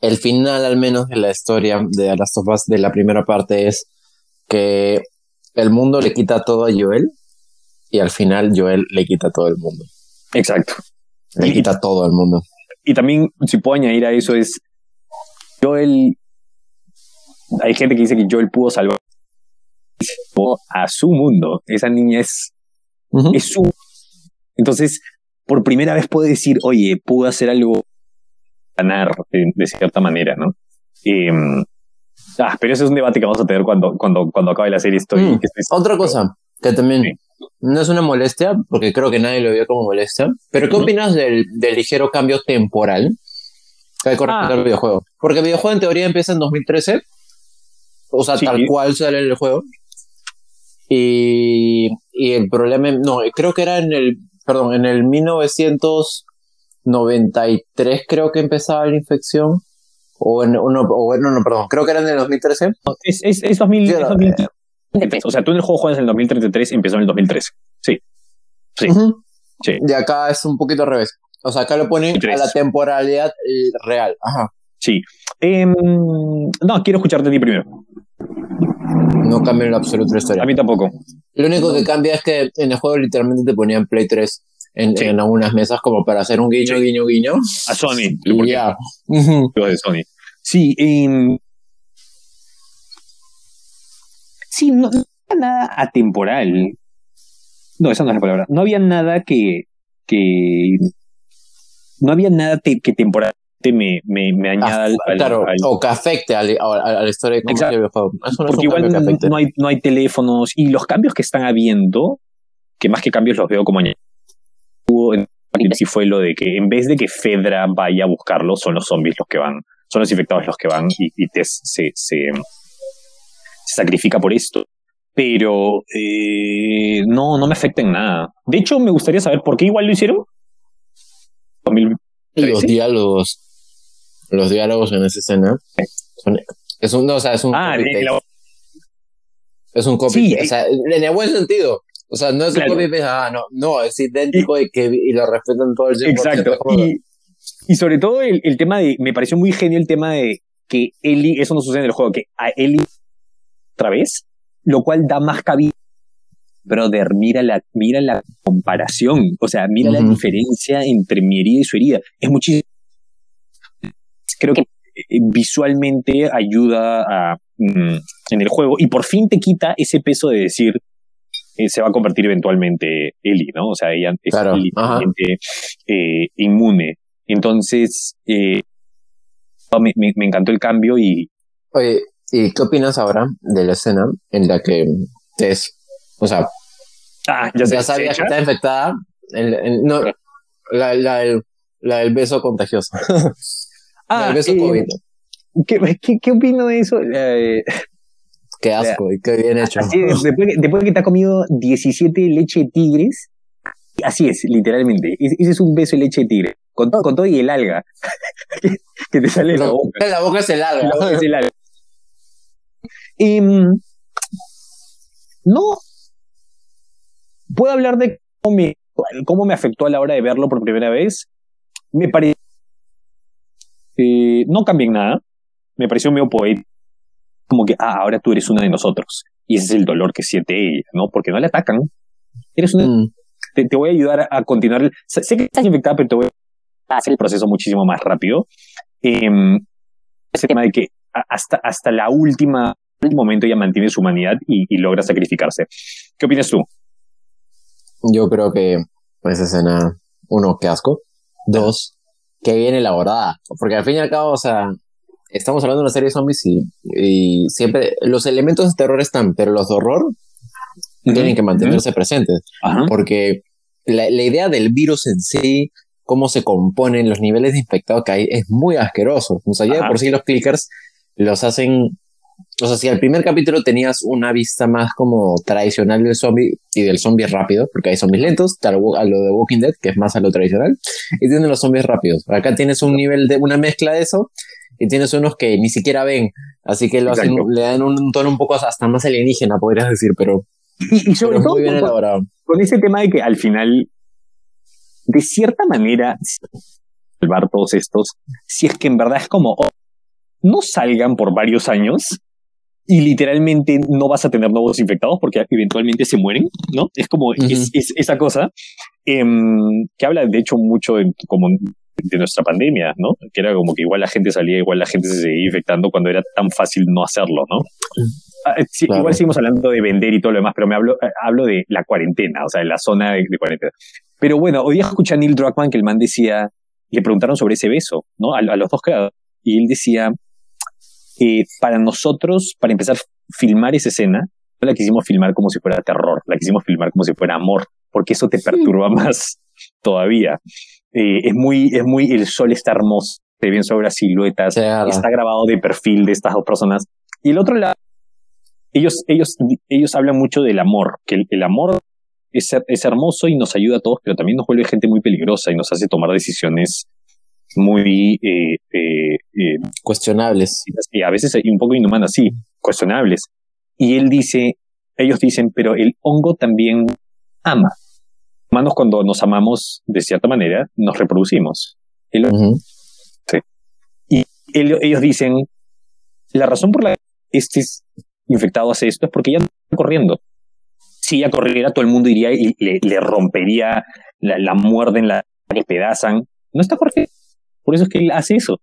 Speaker 1: el final al menos de la historia de Last of Us de la primera parte es que el mundo le quita todo a Joel y al final Joel le quita todo el mundo.
Speaker 2: Exacto.
Speaker 1: Le quita todo al mundo.
Speaker 2: Y también, si puedo añadir a eso, es Joel. Hay gente que dice que Joel pudo salvar a su mundo. Esa niña es, es su Entonces, por primera vez puedo decir, oye, pude hacer algo, ganar de, cierta manera, ¿no? Em, ah, pero ese es un debate que vamos a tener cuando, cuando, cuando acabe la serie. Estoy,
Speaker 1: mm, otra cosa que también no es una molestia, porque creo que nadie lo vio como molestia, pero ¿qué opinas del, del ligero cambio temporal que hay con respecto al videojuego? Porque el videojuego en teoría empieza en 2013, o sea, tal cual sale el juego. Y, y el problema, no, creo que era en el, perdón, en el 1993 creo que empezaba la infección. O, en, o, no, o no, no, perdón, creo que era en el 2013.
Speaker 2: Es, es, es, 2000, O sea, tú en el juego juegas en el 2033 y empezó en el 2013. Sí. Sí.
Speaker 1: sí. Y acá es un poquito al revés. O sea, acá lo ponen a la temporalidad eh, real. Ajá.
Speaker 2: Sí. Em, no, quiero escucharte a ti primero.
Speaker 1: No cambia en absoluto la historia.
Speaker 2: A mí tampoco.
Speaker 1: Lo único que cambia es que en el juego literalmente te ponían Play 3 en, algunas mesas como para hacer un guiño, guiño, guiño.
Speaker 2: A Sony.
Speaker 1: Ya.
Speaker 2: de Sony. Sí, em, sí, no, no había nada atemporal. No, esa no es la palabra. No había nada que, que no había nada que temporal me, me, me añada al,
Speaker 1: Claro, o que afecte a, la historia de cómo videojuego.
Speaker 2: No Porque igual no hay, no hay teléfonos y los cambios que están habiendo, que más que cambios los veo como añadidos. Si fue lo de que en vez de que Fedra vaya a buscarlo, son los zombies los que van, son los infectados los que van y, y te, se, se, se, sacrifica por esto. Pero eh, no, no me afecta en nada. De hecho, me gustaría saber por qué igual lo hicieron.
Speaker 1: Los diálogos los diálogos en esa escena es un, no, o sea, es un
Speaker 2: ah,
Speaker 1: es un copy, sí, o sea, en el buen sentido. O sea, no es un copy ah, no, no, es idéntico y, que y lo respetan todo el
Speaker 2: tiempo. Exacto. Y, y, sobre todo el, el, tema de, me pareció muy genio el tema de que Ellie, eso no sucede en el juego, que a Ellie otra vez, lo cual da más cabida. Brother, mira la, mira la comparación, o sea, mira la diferencia entre mi herida y su herida. Es muchísimo creo que eh, visualmente ayuda a, mm, en el juego y por fin te quita ese peso de decir eh, se va a convertir eventualmente Ellie, ¿no? O sea, ella es claro, eh, inmune. Entonces, me, me, encantó el cambio y...
Speaker 1: Oye, ¿y qué opinas ahora de la escena en la que Tess, o sea,
Speaker 2: ah, ya,
Speaker 1: ya sabía que está infectada, no, la, la, la del beso contagioso.
Speaker 2: Ah, eh, ¿qué, qué, qué, opino de eso? Eh,
Speaker 1: qué asco y qué bien hecho.
Speaker 2: después, después, que te ha comido 17 leche de tigres, así es, literalmente. Ese es un beso de leche de tigre. Con, con todo y el alga que, te sale en la boca.
Speaker 1: La boca es el alga. La boca es el alga.
Speaker 2: Em, no. ¿Puedo hablar de cómo me, cómo me afectó a la hora de verlo por primera vez? Me parece eh, no cambié nada. Me pareció medio poético. Como que, ah, ahora tú eres una de nosotros. Y ese es el dolor que siente ella, ¿no? Porque no le atacan. Eres una. Mm. Te, voy a ayudar a continuar. Sé que estás infectada, pero te voy a hacer el proceso muchísimo más rápido. Eh, ese tema de que hasta, hasta la última último momento ella mantiene su humanidad y, y, logra sacrificarse. ¿Qué opinas tú?
Speaker 1: Yo creo que pues escena, uno, qué asco. Dos, que bien elaborada. Porque al fin y al cabo, o sea, estamos hablando de una serie de zombies y, y siempre los elementos de terror están, pero los de horror tienen que mantenerse presentes. Porque la, la, idea del virus en sí, cómo se componen los niveles de infectados que hay, es muy asqueroso. O sea, ya por sí los clickers los hacen o sea, si al primer capítulo tenías una vista más como tradicional del zombie y del zombie rápido, porque hay zombies lentos, a lo, de Walking Dead, que es más a lo tradicional, y tienen los zombies rápidos. Acá tienes un nivel de una mezcla de eso, y tienes unos que ni siquiera ven, así que lo hacen, le dan un tono un poco hasta más alienígena, podrías decir, pero,
Speaker 2: y, sobre todo muy bien con, elaborado. con ese tema de que al final, de cierta manera, salvar todos estos, si es que en verdad es como, oh, no salgan por varios años y literalmente no vas a tener nuevos infectados porque eventualmente se mueren, ¿no? Es como es, esa cosa em, que habla de hecho mucho de, como de nuestra pandemia, ¿no? Que era como que igual la gente salía, igual la gente se seguía infectando cuando era tan fácil no hacerlo, ¿no? Ah, eh, igual seguimos hablando de vender y todo lo demás, pero me hablo, eh, hablo de la cuarentena, o sea, de la zona de, cuarentena. Pero bueno, hoy día escuché a Neil Druckmann que el man decía, le preguntaron sobre ese beso, ¿no? A, los dos creadores. Y él decía, eh, para nosotros, para empezar a filmar esa escena, no la quisimos filmar como si fuera terror, la quisimos filmar como si fuera amor, porque eso te perturba más todavía. es muy, es muy, el sol está hermoso, te ven sobre las siluetas, está grabado de perfil de estas dos personas. Y el otro lado, ellos, ellos, ellos hablan mucho del amor, que el, amor es, es, hermoso y nos ayuda a todos, pero también nos vuelve gente muy peligrosa y nos hace tomar decisiones muy eh, eh, eh,
Speaker 1: cuestionables.
Speaker 2: Y a veces un poco inhumanas, sí, cuestionables. Y él dice, ellos dicen, pero el hongo también ama. Humanos cuando nos amamos de cierta manera, nos reproducimos. sí. Y ellos dicen, la razón por la que este infectado hace esto es porque ya está corriendo. Si ella corriera, todo el mundo iría y le, rompería, la, la muerden, la despedazan. No está corriendo. Por eso es que él hace eso.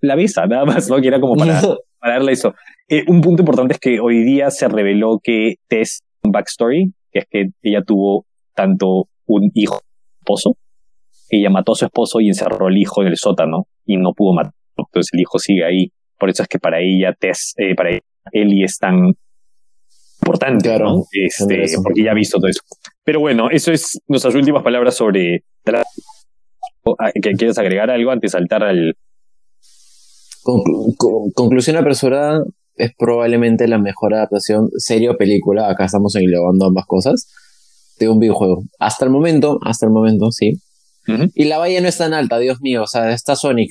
Speaker 2: La besa, nada más, ¿no? Que era como para, para darle eso. Eh, un punto importante es que hoy día se reveló que Tess, un backstory, que es que ella tuvo tanto un hijo esposo, ella mató a su esposo y encerró al hijo en el sótano y no pudo matarlo. Entonces el hijo sigue ahí. Por eso es que para ella, Tess, eh, para ella, Ellie es tan importante, ¿no? Este, porque ya ha visto todo eso. Pero bueno, eso es nuestras últimas palabras sobre ah, ¿Quieres agregar algo antes de saltar al...
Speaker 1: conclusión apresurada, es probablemente la mejor adaptación, serie o película, acá estamos englobando ambas cosas, de un videojuego. Hasta el momento, hasta el momento, sí. Y la valla no es tan alta, Dios mío, o sea, está Sonic,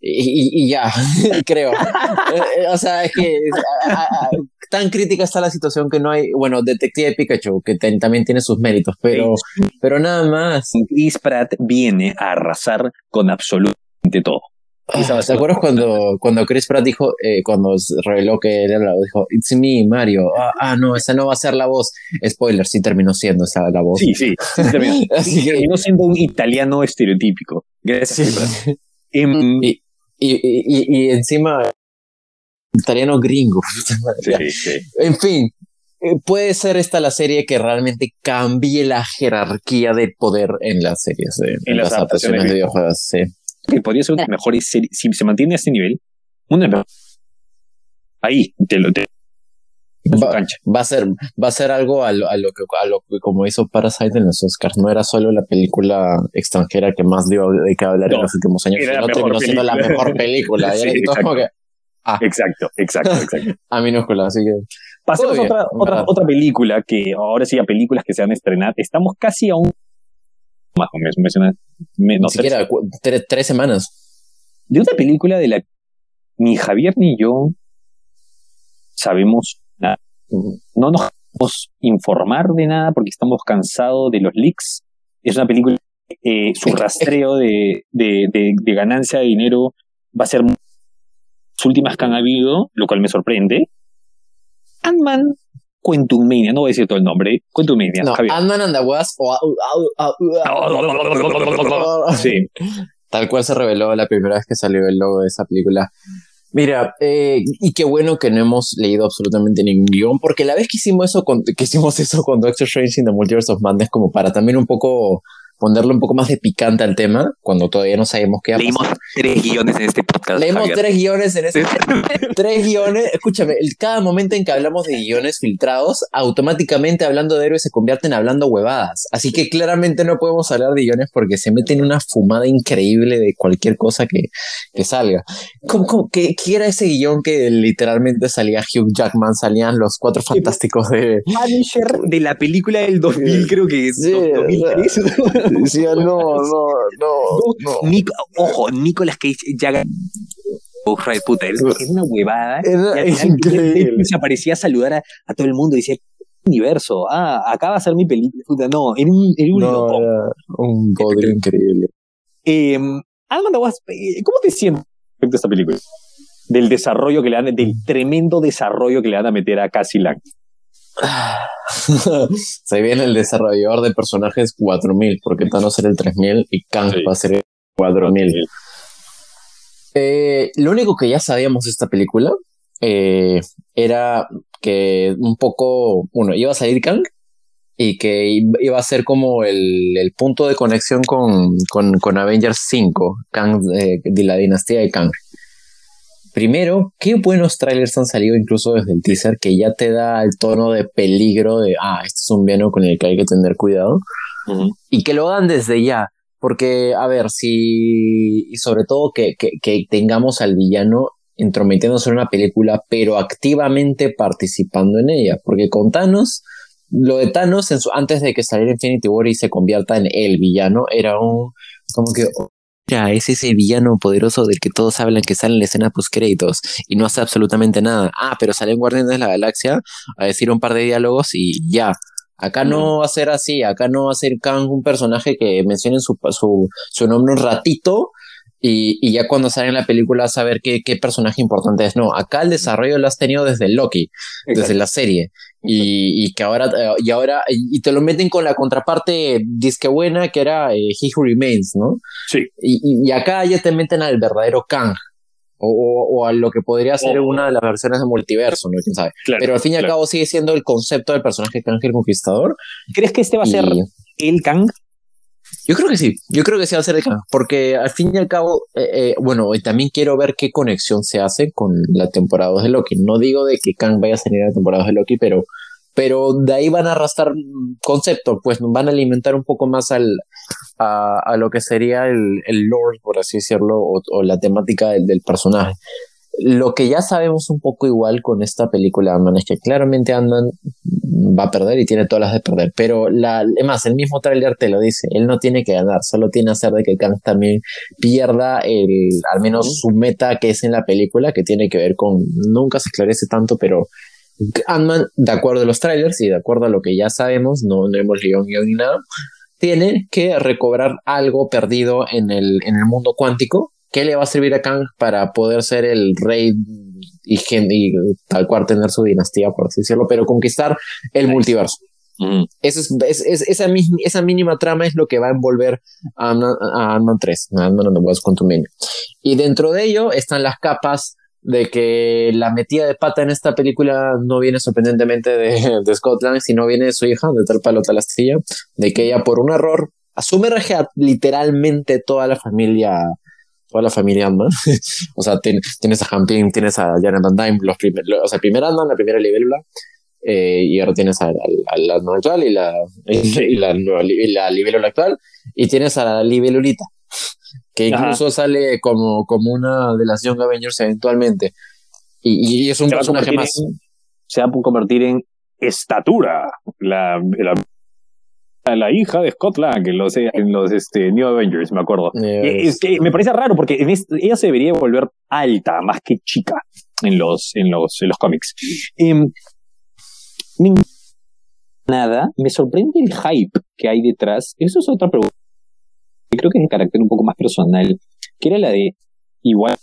Speaker 1: y, ya, creo. Eh, o sea, es que tan crítica está la situación que no hay, bueno, Detective Pikachu, que también tiene sus méritos, pero, pero nada más.
Speaker 2: Chris Pratt viene a arrasar con absolutamente todo.
Speaker 1: Ah, ¿Te acuerdas cuando, cuando Chris Pratt dijo, eh, cuando reveló que era la voz, dijo, It's me, Mario? Ah, ah, no, esa no va a ser la voz. Spoiler, sí terminó siendo esa la voz.
Speaker 2: Sí, sí, terminó. Así que... terminó siendo un italiano estereotípico. Gracias,
Speaker 1: em, y, y, y, encima italiano gringo. En fin, eh, puede ser esta la serie que realmente cambie la jerarquía de poder en las series, en, las, adaptaciones de videojuegos. Sí.
Speaker 2: Que podría ser una mejor serie, si se mantiene a este nivel, una ahí te lo te,
Speaker 1: Va, a ser va a ser algo a lo, a lo que a lo que como hizo Parasite en los Oscars. No era solo la película extranjera que más dio de qué hablar en los últimos años sino terminó siendo la mejor película
Speaker 2: ah. exacto exacto exacto.
Speaker 1: A minúscula así que
Speaker 2: pasemos a otra otra, otra película que ahora sí a películas que se van a estrenar. Estamos casi a un más o menos
Speaker 1: no, siquiera tres, tres semanas.
Speaker 2: De una película de la ni Javier ni yo sabemos no nos podemos informar de nada porque estamos cansados de los leaks. Es una película, eh, su rastreo de, de, de, ganancia de dinero va a ser las últimas que han habido, lo cual me sorprende. Ant-Man Quantumania, no voy a decir todo el nombre, Quantumania.
Speaker 1: No, Ant-Man and the Wasp
Speaker 2: Sí.
Speaker 1: Tal cual se reveló la primera vez que salió el logo de esa película. Mira, eh, y qué bueno que no hemos leído absolutamente ningún guion, porque la vez que hicimos eso con, que hicimos eso con Doctor Strange in the Multiverse of Madness, como para también un poco ponerle un poco más de picante al tema, cuando todavía no sabemos qué
Speaker 2: Leímos tres guiones en este podcast.
Speaker 1: Leímos tres guiones en este Tres guiones. Escúchame, cada momento en que hablamos de guiones filtrados, automáticamente hablando de héroes se convierten hablando huevadas. Así que claramente no podemos hablar de guiones porque se meten una fumada increíble de cualquier cosa que, que salga. ¿Cómo, qué, era ese guion que literalmente salía Hugh Jackman, salían los cuatro fantásticos de...
Speaker 2: Manager de la película del 2000, creo que es. Sí, 2003.
Speaker 1: Decía, no, no, no,
Speaker 2: ojo, Nicolas Cage ya Oh, puta, es, una huevada.
Speaker 1: Es, increíble.
Speaker 2: Se aparecía a saludar a, todo el mundo y decía, universo, ah, acá va a ser mi película. Puta, no, era un, era un, no,
Speaker 1: un poder increíble.
Speaker 2: Eh, ¿cómo te sientes respecto a esta película? Del desarrollo que le dan, del tremendo desarrollo que le van a meter a Cassie Lang.
Speaker 1: Se viene el desarrollador de personajes 4000, porque Thanos era el 3000 y Kang va a ser el 4000. Eh, lo único que ya sabíamos de esta película eh, era que un poco, bueno, iba a salir Kang y que iba a ser como el, el punto de conexión con, con, con Avengers 5, Kang, eh, de la dinastía de Kang. Primero, qué buenos trailers han salido incluso desde el teaser que ya te da el tono de peligro de, ah, este es un villano con el que hay que tener cuidado. Y que lo hagan desde ya. Porque, a ver, si, y sobre todo que, que, que tengamos al villano entrometiéndose en una película, pero activamente participando en ella. Porque con Thanos, lo de Thanos, en su, antes de que saliera Infinity War y se convierta en el villano, era un, como que, es ese villano poderoso del que todos hablan que sale en la escena post créditos y no hace absolutamente nada. Ah, pero sale en Guardianes de la Galaxia a decir un par de diálogos y ya. Acá no va a ser así, acá no va a ser Kang un personaje que mencionen su, su, su nombre un ratito y, y, ya cuando sale en la película saber qué, qué personaje importante es. No, acá el desarrollo lo has tenido desde Loki, desde la serie. Y, y, que ahora, y ahora, y te lo meten con la contraparte disque buena que era eh, He Who Remains, ¿no?
Speaker 2: Sí.
Speaker 1: Y, y, acá ya te meten al verdadero Kang. O, o, a lo que podría ser oh. una de las versiones de multiverso, ¿no? ¿Quién sabe? Claro, Pero al fin y al claro. cabo sigue siendo el concepto del personaje Kang el Conquistador.
Speaker 2: ¿Crees que este va a ser el Kang?
Speaker 1: Yo creo que sí, yo creo que sí va a ser el Kang, porque al fin y al cabo, eh, eh, bueno, también quiero ver qué conexión se hace con la temporada 2 de Loki. No digo de que Kang vaya a salir a la temporada 2 de Loki, pero, pero de ahí van a arrastrar conceptos, pues van a alimentar un poco más al, a, a lo que sería el, el lore, por así decirlo, o, o la temática del, del personaje lo que ya sabemos un poco igual con esta película Ant-Man es que claramente Ant-Man va a perder y tiene todas las de perder, pero la, además el mismo trailer te lo dice, él no tiene que ganar, solo tiene que hacer de que Kang también pierda el, al menos su meta que es en la película, que tiene que ver con, nunca se esclarece tanto, pero Ant-Man, de acuerdo a los trailers y de acuerdo a lo que ya sabemos, no, no hemos leído guion ni nada, tiene que recobrar algo perdido en el, en el mundo cuántico ¿Qué le va a servir a Kang para poder ser el rey y, y tal cual tener su dinastía, por así decirlo, pero conquistar el multiverso? Mm. Eso es, es, es, esa, esa mínima trama es lo que va a envolver a Ant-Man 3, a Ant-Man and the Wasp Quantumania. Y dentro de ello están las capas de que la metida de pata en esta película no viene sorprendentemente de, de Scotland, sino viene de su hija, de tal palo tal astilla, de que ella por un error asume literalmente toda la familia toda la familia ant o sea, ten, tienes a Hamping, tienes a Janet Van Dyne, los primer, o sea, el primer ant la primera libélula, eh, y ahora tienes al ant actual y la, y, la, y la libélula actual, y tienes a la libélulita, que incluso Ajá. sale como, como una de las Young Avengers eventualmente. Y, y es un personaje más.
Speaker 2: En, se va a convertir en estatura, la, la la hija de Scott Lang en los, en los este, New Avengers, me acuerdo. Yes. Es que me parece raro porque en este, ella se debería volver alta más que chica en los, en los, en los cómics. Eh, nada, me sorprende el hype que hay detrás. Eso es otra pregunta. Creo que es de carácter un poco más personal, que era la de igual.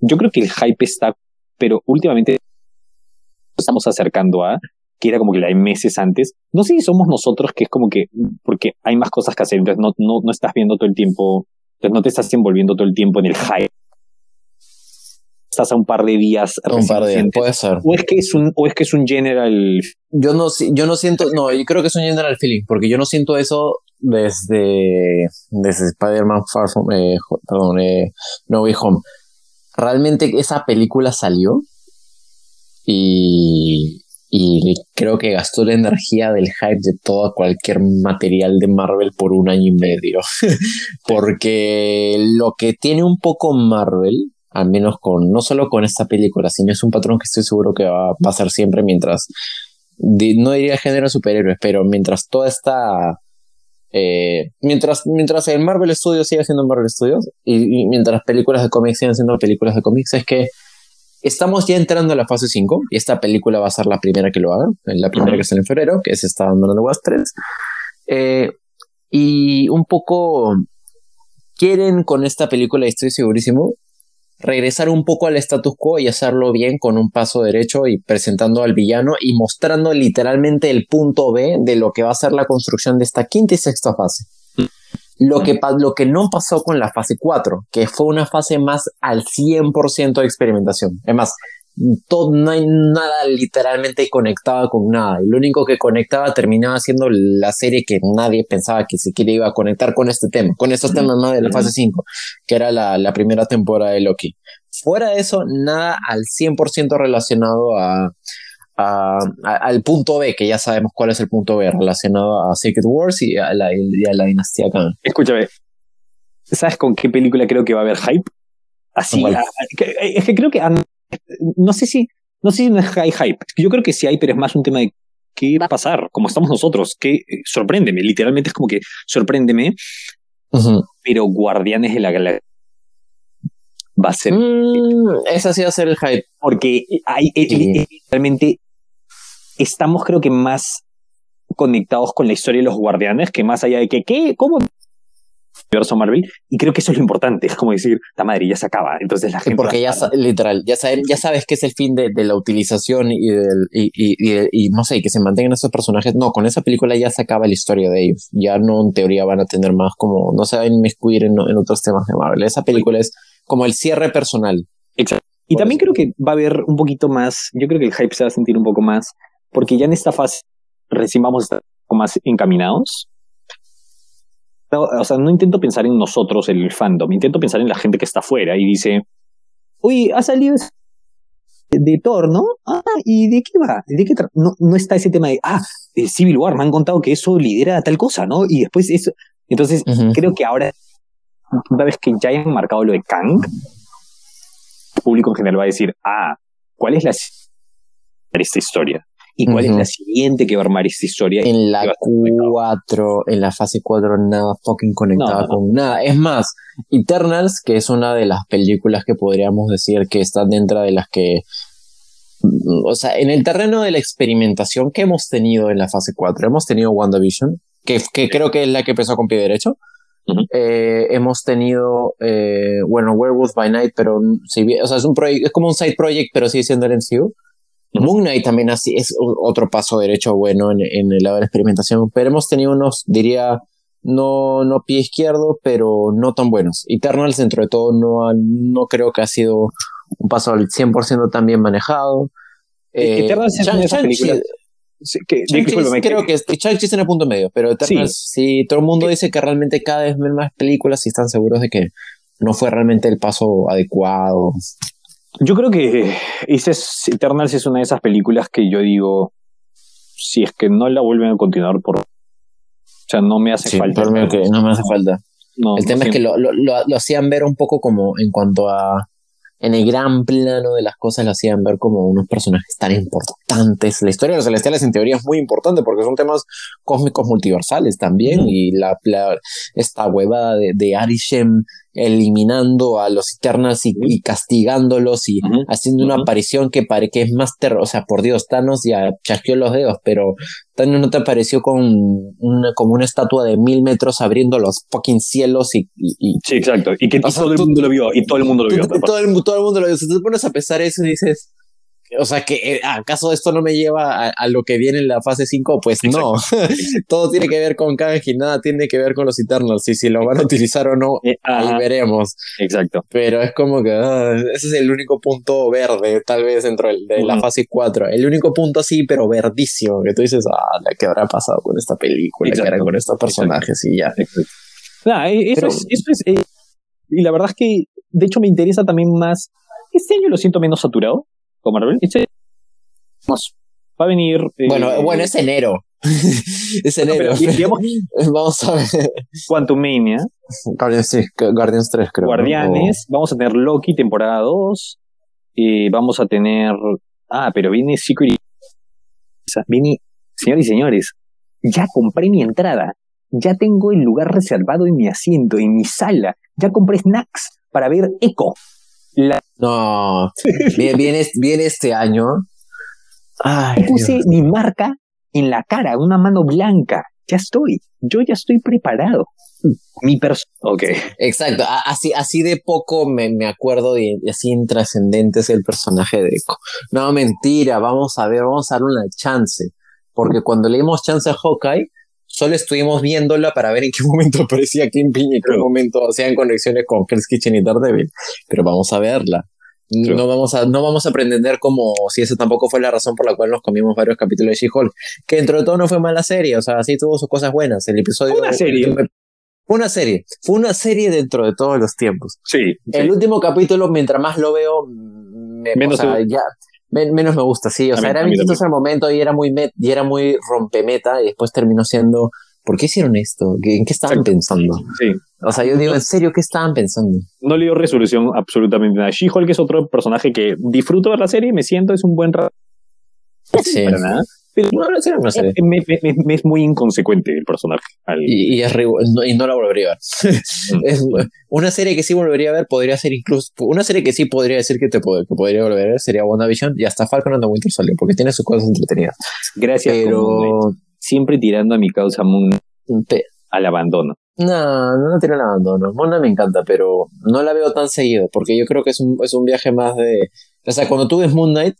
Speaker 2: Yo creo que el hype está, pero últimamente estamos acercando a que era como que la de meses antes. No sé si somos nosotros, que es como que, porque hay más cosas que hacer, entonces no, no, no estás viendo todo el tiempo, entonces no te estás envolviendo todo el tiempo en el hype. Estás a un par de días.
Speaker 1: Un par de días, puede ser.
Speaker 2: O es que es un, o es que es un general.
Speaker 1: Yo no, yo no siento, no, yo creo que es un general feeling, porque yo no siento eso desde, desde Spider-Man Far From, eh, perdón, eh, No Way Home. Realmente esa película salió y, y creo que gastó la energía del hype de todo cualquier material de Marvel por un año y medio. Porque lo que tiene un poco Marvel, al menos con, no solo con esta película, sino es un patrón que estoy seguro que va, a ser siempre mientras, no diría género superhéroes, pero mientras toda esta, eh, mientras, mientras el Marvel Studios siga siendo Marvel Studios y, y mientras películas de cómics sigan siendo películas de cómics, es que Estamos ya entrando a la fase 5 y esta película va a ser la primera que lo haga, la primera uh -huh. que sale en febrero, que es esta Mandando Was 3. Eh, y un poco quieren con esta película, y estoy segurísimo, regresar un poco al status quo y hacerlo bien con un paso derecho y presentando al villano y mostrando literalmente el punto B de lo que va a ser la construcción de esta quinta y sexta fase. Lo que, lo que no pasó con la fase 4, que fue una fase más al 100% de experimentación. Es más, todo, no hay nada literalmente conectaba con nada. Y lo único que conectaba terminaba siendo la serie que nadie pensaba que siquiera iba a conectar con este tema, con estos temas más de la fase 5, que era la, la primera temporada de Loki. Fuera de eso, nada al 100% relacionado a, a, al punto B, que ya sabemos cuál es el punto B, relacionado a Secret Wars y a la, y a la dinastía Khan.
Speaker 2: Escúchame, ¿sabes con qué película creo que va a haber hype? Así, a- que- es que creo que no sé si no sé si no es hay hype. Yo creo que sí hay, pero es más un tema de qué va a pasar, como estamos nosotros, que eh, sorpréndeme, literalmente es como que sorpréndeme, pero Guardianes de la Galaxia va a ser
Speaker 1: Mm, ese sí va a ser el hype.
Speaker 2: porque hay eh,
Speaker 1: Sí.
Speaker 2: eh, realmente estamos creo que más conectados con la historia de los guardianes que más allá de que qué cómo universo Marvel y creo que eso es lo importante es como decir la madre ya se acaba entonces la
Speaker 1: Sí,
Speaker 2: gente
Speaker 1: porque ya, sa- literal, ya, saben, ya sabes que es el fin de, de la utilización y, del, y, y, y, y no sé, que se mantengan estos personajes. No, con esa película ya se acaba la historia de ellos. Ya no, en teoría, van a tener más como, no se van a inmiscuir en, en otros temas de Marvel. Esa película es como el cierre personal.
Speaker 2: Exacto. Y también creo que va a haber un poquito más, yo creo que el hype se va a sentir un poco más, porque ya en esta fase recién vamos a estar un poco más encaminados. No, o sea, no intento pensar en nosotros, el fandom, intento pensar en la gente que está afuera y dice, uy, ha salido de, Thor, ¿no? Ah, ¿y de qué va? ¿De qué tra-?" no, no está ese tema de, ah, de Civil War, me han contado que eso lidera tal cosa, ¿no? Y después eso, entonces creo que ahora, una vez que ya hayan marcado lo de Kang, el público en general va a decir, ah, ¿cuál es la esta historia? ¿Y cuál es la siguiente que va a armar esta historia?
Speaker 1: En la
Speaker 2: va a estar conectado.
Speaker 1: 4, en la fase 4, nada fucking conectada
Speaker 2: No, no, no.
Speaker 1: con nada. Es más, Eternals, que es una de las películas que podríamos decir que están dentro de las que. mm, O sea, en el terreno de la experimentación que hemos tenido en la fase 4, hemos tenido WandaVision, que, que creo que es la que empezó con pie derecho. Eh, hemos tenido, eh, bueno, Werewolf by Night, pero si bien, o sea, es un proyecto, es como un side project, pero sigue siendo el MCU. Moon Knight también así es otro paso derecho bueno en, en el lado de la experimentación, pero hemos tenido unos, diría, no, no pie izquierdo, pero no tan buenos. Eternals, dentro de todo, no, ha- no creo que ha sido un paso al 100% tan bien manejado. Eh,
Speaker 2: Eternals es una de esas películas que,
Speaker 1: creo
Speaker 2: que-
Speaker 1: que Shang-Chi está en el punto medio, pero Eternals, sí, todo el mundo dice que realmente cada vez ven más películas y están seguros de que no fue realmente el paso adecuado.
Speaker 2: Yo creo que Eternals es una de esas películas que yo digo, si es que no la vuelven a continuar por... O sea, no me hace
Speaker 1: Sí,
Speaker 2: falta.
Speaker 1: no me hace falta.
Speaker 2: No,
Speaker 1: El
Speaker 2: no
Speaker 1: tema es que lo, lo, lo hacían ver un poco como en cuanto a. En el gran plano de las cosas, lo hacían ver como unos personajes tan importantes. La historia de los celestiales, en teoría, es muy importante porque son temas cósmicos multiversales también. Y la, la- esta huevada de, de Arishem eliminando a los Eternals y, castigándolos y haciendo una aparición que, pare, que es más terror. O sea, por Dios, Thanos ya chasqueó los dedos, pero Thanos no te apareció con una, como una estatua de mil metros abriendo los fucking cielos y, y, y
Speaker 2: Sí, exacto. Y que
Speaker 1: O sea,
Speaker 2: todo el mundo lo vio. Y todo el mundo lo vio.
Speaker 1: todo, el, todo el mundo lo dice. Te pones a pensar eso y dices, o sea, que eh, ¿acaso esto no me lleva a, a lo que viene en la fase 5? Pues no. todo tiene que ver con Kang y nada tiene que ver con los Eternals. Y si lo van a utilizar o no,
Speaker 2: Eh,
Speaker 1: ahí
Speaker 2: ajá,
Speaker 1: veremos.
Speaker 2: exacto.
Speaker 1: Pero es como que ah, ese es el único punto verde, tal vez, dentro de, la fase 4. El único punto así, pero verdísimo, que tú dices, ah, ¿qué habrá pasado con esta película? ¿Qué
Speaker 2: Exacto.
Speaker 1: hará con estos personajes? Y ya.
Speaker 2: Exacto. Nah, eh, eso
Speaker 1: Pero-
Speaker 2: es, eso es, eh, y la verdad es que, de hecho, me interesa también más. Este año lo siento menos saturado con Marvel. Este vamos, va a venir. eh,
Speaker 1: Bueno, bueno, es enero. es enero.
Speaker 2: pero, digamos,
Speaker 1: Vamos a ver.
Speaker 2: Quantum Mania,
Speaker 1: Guardians, sí, Guardians 3, creo. ¿no?
Speaker 2: Guardianes, vamos a tener Loki temporada 2, eh, vamos a tener. Ah, pero viene Secret. Viene, señores y señores, ya compré mi entrada, ya tengo el lugar reservado en mi asiento, en mi sala, ya compré snacks para ver Echo. La
Speaker 1: No. Viene, viene, viene este año. Ay,
Speaker 2: puse
Speaker 1: Dios.
Speaker 2: mi marca en la cara, una mano blanca. Ya estoy, yo ya estoy preparado. Mi persona. Ok.
Speaker 1: Exacto, así, así de poco me, me acuerdo y, así intrascendente es el personaje de Echo. No, mentira, vamos a ver, vamos a dar una chance. Porque cuando le dimos chance a Hawkeye, solo estuvimos viéndola para ver en qué momento aparecía Kim Piña y en qué momento hacían conexiones con Hell's Kitchen y Daredevil. Pero vamos a verla. No vamos, a, no vamos a pretender como si esa tampoco fue la razón por la cual nos comimos varios capítulos de She-Hulk. Que dentro de todo no fue mala serie, o sea, sí tuvo sus cosas buenas. El episodio.
Speaker 2: Una serie.
Speaker 1: Fue una serie. Fue una serie dentro de todos los tiempos.
Speaker 2: Sí.
Speaker 1: El último capítulo, mientras más lo veo, me,
Speaker 2: Menos
Speaker 1: o sea, ya, men- menos me gusta, sí. O sea, era
Speaker 2: a mí
Speaker 1: bien chistoso al momento y era muy met, y era muy rompemeta y después terminó siendo. ¿Por qué hicieron esto? ¿Qué- ¿En qué estaban
Speaker 2: Exacto.
Speaker 1: pensando?
Speaker 2: Sí.
Speaker 1: O sea, yo digo, en serio, ¿qué estaban pensando?
Speaker 2: No le dio resolución absolutamente nada. She-Hulk es otro personaje que disfruto ver la serie, me siento, es un buen rato.
Speaker 1: Sí.
Speaker 2: Para nada. Pero
Speaker 1: No, sé.
Speaker 2: eh, me, me- me- me es muy inconsecuente el personaje. Al-
Speaker 1: Y, y es re- no, y no la volvería a ver. Es una serie que sí volvería a ver podría ser incluso. Una serie que sí podría decir que, te que podría volver a ver sería WandaVision y hasta Falcon and the Winter Soldier, porque tiene sus cosas entretenidas.
Speaker 2: Gracias.
Speaker 1: Pero.
Speaker 2: siempre tirando a mi causa Moon
Speaker 1: pe-
Speaker 2: al abandono.
Speaker 1: No, no, no tiene el abandono. Mona me encanta, pero no la veo tan seguido, porque yo creo que es un, es un viaje más de. O sea, cuando tú ves Moon Knight,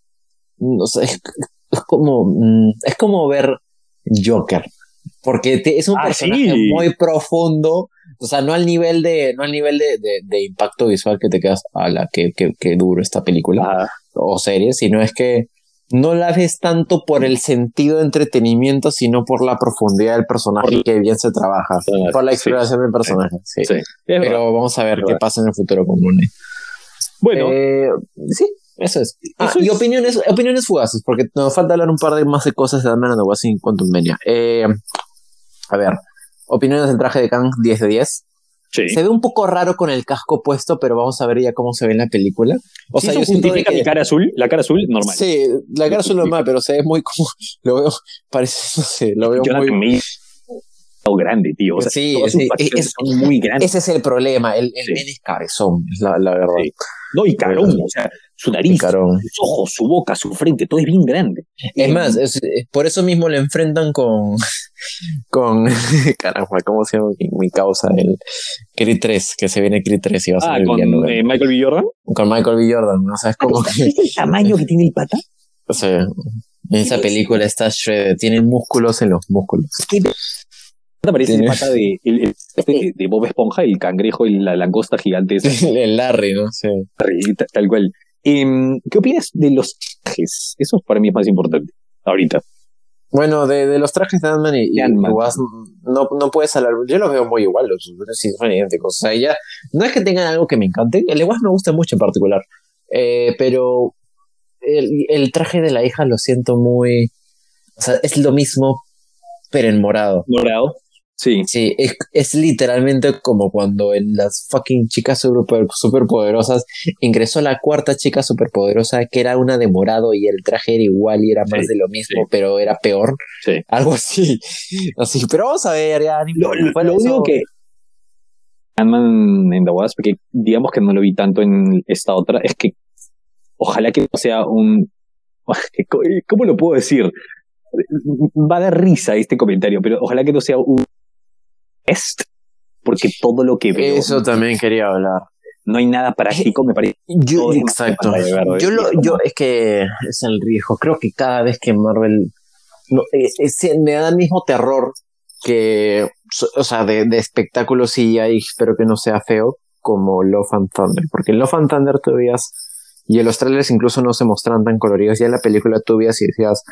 Speaker 1: no sé, es, como. mm, Es como ver Joker. Porque te- es un
Speaker 2: Ah,
Speaker 1: personaje
Speaker 2: sí.
Speaker 1: muy profundo. O sea, no al nivel de, no al nivel de, de, de impacto visual que te quedas a la que, que, que duro esta película
Speaker 2: Ah,
Speaker 1: o serie, sino es que no la ves tanto por el sentido de entretenimiento, sino por la profundidad del personaje
Speaker 2: Por-
Speaker 1: que bien se trabaja.
Speaker 2: Sí.
Speaker 1: Por la exploración del personaje, sí. Pero vamos a ver qué pasa en el futuro con Knight.
Speaker 2: bueno,
Speaker 1: Eh, sí, eso es. Ah,
Speaker 2: Eso
Speaker 1: y
Speaker 2: es-
Speaker 1: opiniones, opiniones fugaces, porque nos falta hablar un par de más de cosas de Batman and the Quantum Mania. Eh, a ver, opiniones del traje de Kang 10 de 10.
Speaker 2: sí.
Speaker 1: Se ve un poco raro con el casco puesto, pero vamos a ver ya cómo se ve en la película. O
Speaker 2: Si
Speaker 1: sea, yo siento que...
Speaker 2: mi cara azul, la cara azul, normal.
Speaker 1: Sí, la cara es normal, pero se ve muy como. Lo veo, parece, no sé, lo veo
Speaker 2: Jonathan
Speaker 1: muy.
Speaker 2: Es grande, tío. O sea,
Speaker 1: Sí, sí, es-
Speaker 2: son muy grandes.
Speaker 1: Ese es el problema. El, el
Speaker 2: Sí.
Speaker 1: nene es cabezón, es la, la verdad.
Speaker 2: No, y carón, o sea, su nariz,
Speaker 1: Carón.
Speaker 2: sus ojos, su boca, su frente, todo es bien grande.
Speaker 1: Es
Speaker 2: Eh,
Speaker 1: más, es- es- por eso mismo lo enfrentan con. con. Caramba, ¿cómo se llama mi, mi causa? El Creed 3, que se viene Creed 3 y va a
Speaker 2: Ah,
Speaker 1: el
Speaker 2: con
Speaker 1: villano,
Speaker 2: eh, Michael B. Jordan.
Speaker 1: con Michael B. Jordan. ¿no? O sea, es como que.
Speaker 2: ¿Viste el tamaño que tiene el pata?
Speaker 1: o sea, en esa película está shredded, tiene músculos en los músculos.
Speaker 2: ¿Qué parece el pata de, el- el- de, de Bob Esponja, el cangrejo y la langosta gigante?
Speaker 1: el Larry, ¿no? Sí.
Speaker 2: Tal- Tal cual. Em, ¿Qué opinas de los trajes? Eso para mí es más importante. Ahorita.
Speaker 1: Bueno, de, de los trajes de Ant-Man y, y
Speaker 2: Ant-Man.
Speaker 1: Wasp, no, no puedes hablar. Yo los veo muy igual, los, sí, son idénticos. O sea, ya, no es que tengan algo que me encante. El de Wasp me gusta mucho en particular. Eh, pero el, el traje de la hija lo siento muy. O sea, es lo mismo, pero en morado.
Speaker 2: Morado. Sí.
Speaker 1: Sí, es, es literalmente como cuando en las fucking chicas super, superpoderosas ingresó la cuarta chica superpoderosa que era una de morado y el traje era igual y era más
Speaker 2: Sí,
Speaker 1: de lo mismo,
Speaker 2: sí.
Speaker 1: pero era peor.
Speaker 2: Sí.
Speaker 1: Algo así. Así, pero vamos a ver, ya. ni-
Speaker 2: Lo, único que Ant-Man en the Wasp, porque digamos que no lo vi tanto en esta otra, es que ojalá que no sea un... ¿Cómo lo puedo decir? Va a dar risa este comentario, pero ojalá que no sea un porque todo lo que veo,
Speaker 1: Eso también quería hablar.
Speaker 2: no hay nada práctico, me parece.
Speaker 1: Yo, exacto. Yo, lo, yo, es que es el riesgo. Creo que cada vez que Marvel. No, es- es- me da el mismo terror que. O sea, de, de espectáculo sí hay, espero que no sea feo, como Love and Thunder. Porque Love and Thunder tú veías. Y en los trailers incluso no se mostraban tan coloridos. Ya en la película tú veías y decías.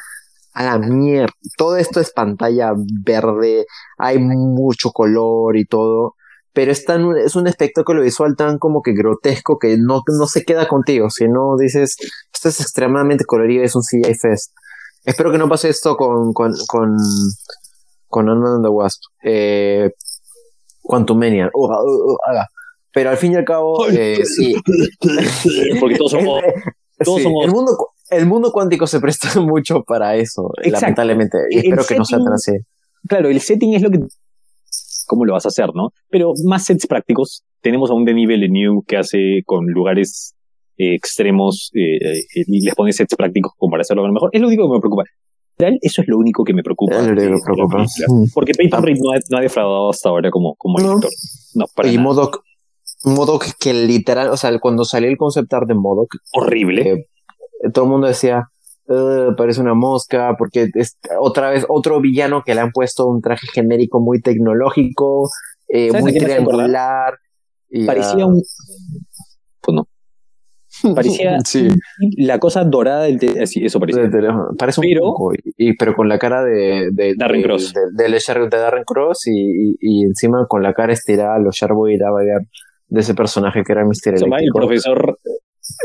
Speaker 1: A la mierda. Todo esto es pantalla verde. Hay mucho color y todo pero es, tan, es un espectáculo visual tan como que grotesco que no, no se queda contigo, sino dices, esto es extremadamente colorido, es un CGI Fest. Espero que no pase esto con, con, con, con and the Wasp. Eh, Quantumania. Uh, uh, uh. Pero al fin y al cabo, eh, sí.
Speaker 2: Porque todos somos... todos
Speaker 1: Sí,
Speaker 2: somos-
Speaker 1: el, mundo, el mundo cuántico se presta mucho para eso,
Speaker 2: Exacto.
Speaker 1: lamentablemente. Y
Speaker 2: El
Speaker 1: espero que no sea tan así.
Speaker 2: Claro, el setting es lo que... ¿Cómo lo vas a hacer, no? Pero más sets prácticos. Tenemos a un Denis Villeneuve que hace con lugares eh, extremos eh, eh, y les pone sets prácticos como para hacerlo a lo mejor. Es lo único que me preocupa. Eso es lo único que me preocupa.
Speaker 1: Que
Speaker 2: de
Speaker 1: me. Mm.
Speaker 2: Porque Peyton. Reed no ha, no ha defraudado hasta ahora como, como
Speaker 1: No.
Speaker 2: director. No, para
Speaker 1: y. Modoc, Modoc que literal, o sea, cuando salió el concept art de Modoc,
Speaker 2: Horrible.
Speaker 1: Todo el mundo decía, "Eh, parece una mosca, porque es otra vez otro villano que le han puesto un traje genérico muy tecnológico, eh,
Speaker 2: ¿Sabes
Speaker 1: muy triangular. y,
Speaker 2: Parecía
Speaker 1: ah,
Speaker 2: un... Pues no. Parecía
Speaker 1: Sí.
Speaker 2: la cosa dorada del teléfono. eso parecía.
Speaker 1: Parece un
Speaker 2: Pero-
Speaker 1: poco, y, y- pero con la cara de, de
Speaker 2: Darren
Speaker 1: de-
Speaker 2: Cross.
Speaker 1: de, de Darren Cross y, y, y encima con la cara estirada, los Sharboy irá a bailar de ese personaje que era
Speaker 2: llama el profesor.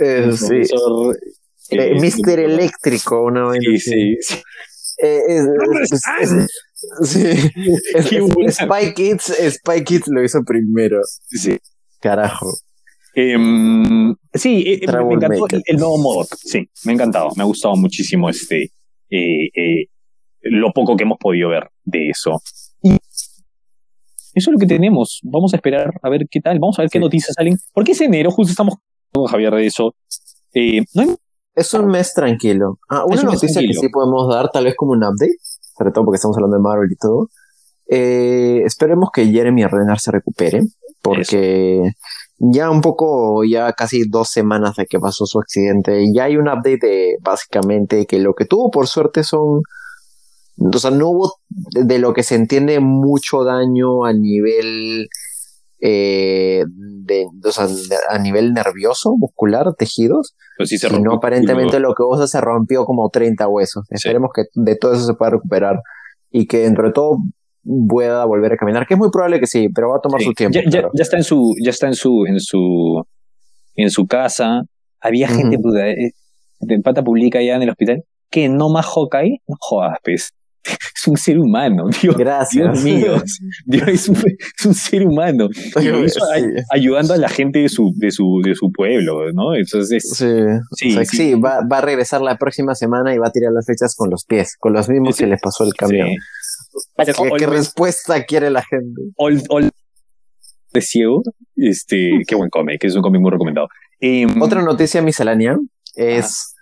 Speaker 1: Eh,
Speaker 2: el
Speaker 1: sí.
Speaker 2: profesor,
Speaker 1: Eh,
Speaker 2: eh,
Speaker 1: Mr. Eléctrico, una vaina
Speaker 2: Sí, sí, sí.
Speaker 1: Eh, es-
Speaker 2: ¿Dónde
Speaker 1: es- sí. Spy Kids, Spy Kids lo hizo primero.
Speaker 2: sí.
Speaker 1: Carajo.
Speaker 2: Em, sí, eh, me
Speaker 1: Troublemaker.
Speaker 2: encantó el, el nuevo modo. Sí, me ha encantado. Me ha gustado muchísimo este eh, eh, lo poco que hemos podido ver de eso. Y eso es lo que tenemos. Vamos a esperar a ver qué tal. Vamos a ver qué
Speaker 1: Sí.
Speaker 2: noticias salen. Porque es enero, justo estamos con Javier de eso. Eh, no hay-
Speaker 1: Es un mes tranquilo. Ah, una noticia que sí podemos dar, tal vez como un update, sobre todo porque estamos hablando de Marvel y todo. Eh, esperemos que Jeremy Renner se recupere, porque ya un poco, ya casi dos semanas de que pasó su accidente, ya hay un update de básicamente que lo que tuvo por suerte son, o sea, no hubo de lo que se entiende mucho daño a nivel eh, de, o sea, de- a nivel nervioso, muscular, tejidos,
Speaker 2: pues sí se
Speaker 1: y
Speaker 2: rompió
Speaker 1: no
Speaker 2: el
Speaker 1: aparentemente lo que usa se rompió como 30 huesos.
Speaker 2: Sí.
Speaker 1: Esperemos que de todo eso se pueda recuperar y que dentro de todo pueda volver a caminar, que es muy probable que sí, pero va a tomar
Speaker 2: Sí.
Speaker 1: su tiempo.
Speaker 2: Ya, ya-
Speaker 1: claro.
Speaker 2: ya está en su, ya está en su, en su, en su casa. Había gente puta, eh, de pata pública allá en el hospital que no más Hawkeye, no jodas, pues. Es un ser humano, Dios,
Speaker 1: Gracias.
Speaker 2: Dios mío. Dios, es, un, es un ser humano. Y lo hizo ay-
Speaker 1: Sí.
Speaker 2: ayudando a la gente de su, de su, de su pueblo, ¿no? Entonces,
Speaker 1: Sí,
Speaker 2: Sí,
Speaker 1: o sea,
Speaker 2: sí.
Speaker 1: sí, va, va a regresar la próxima semana y va a tirar las fechas con los pies, con los mismos
Speaker 2: Sí, sí.
Speaker 1: que les pasó el camión.
Speaker 2: sí.
Speaker 1: ¿Qué, qué respuesta quiere la gente?
Speaker 2: De ciego, este, qué buen cómic, es un cómic muy recomendado. Em,
Speaker 1: Otra noticia miscelánea es.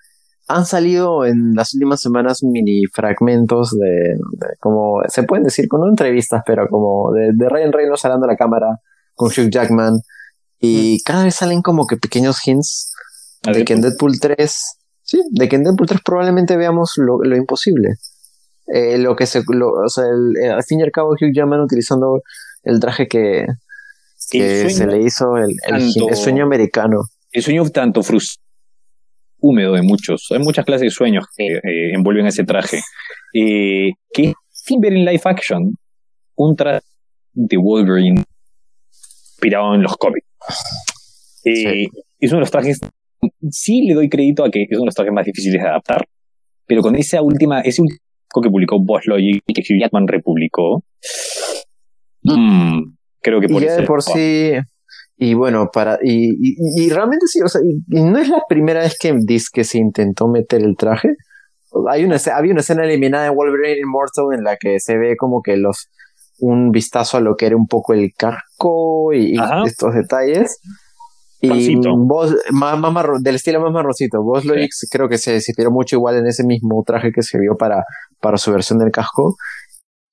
Speaker 1: Han salido en las últimas semanas mini fragmentos de, de como se pueden decir, con no entrevistas, pero como de, de Ryan Reynolds hablando a la cámara con Hugh Jackman. Y cada vez salen como que pequeños hints de que en Deadpool 3, sí, de que en Deadpool 3 probablemente veamos lo, lo imposible. Eh, lo que se, lo- o sea, el- eh, al fin y al cabo Hugh Jackman utilizando el traje que, que se le hizo el, el,
Speaker 2: tanto-
Speaker 1: el sueño americano.
Speaker 2: el sueño tanto frus húmedo de muchos. Hay muchas clases de sueños que eh, envuelven ese traje. Eh, que sin ver en live action un traje de Wolverine inspirado en los cómics. Eh,
Speaker 1: Sí.
Speaker 2: Es uno de los trajes. Sí le doy crédito a que es uno de los trajes más difíciles de adaptar. Pero con esa última, ese último que publicó Boss Logic y que Hugh Jackman republicó. mm, creo que
Speaker 1: Y
Speaker 2: por
Speaker 1: ya
Speaker 2: eso.
Speaker 1: de por sí, y bueno, para, y, y, y realmente sí, o sea, y, y no es la primera vez que dice que se intentó meter el traje. Hay una, había una escena eliminada en Wolverine Immortal en la que se ve como que los, un vistazo a lo que era un poco el casco y, estos detalles. Y vos, más, más marro- del estilo más marroncito. Vos lo creo que se, se inspiró mucho igual en ese mismo traje que se vio para, para su versión del casco.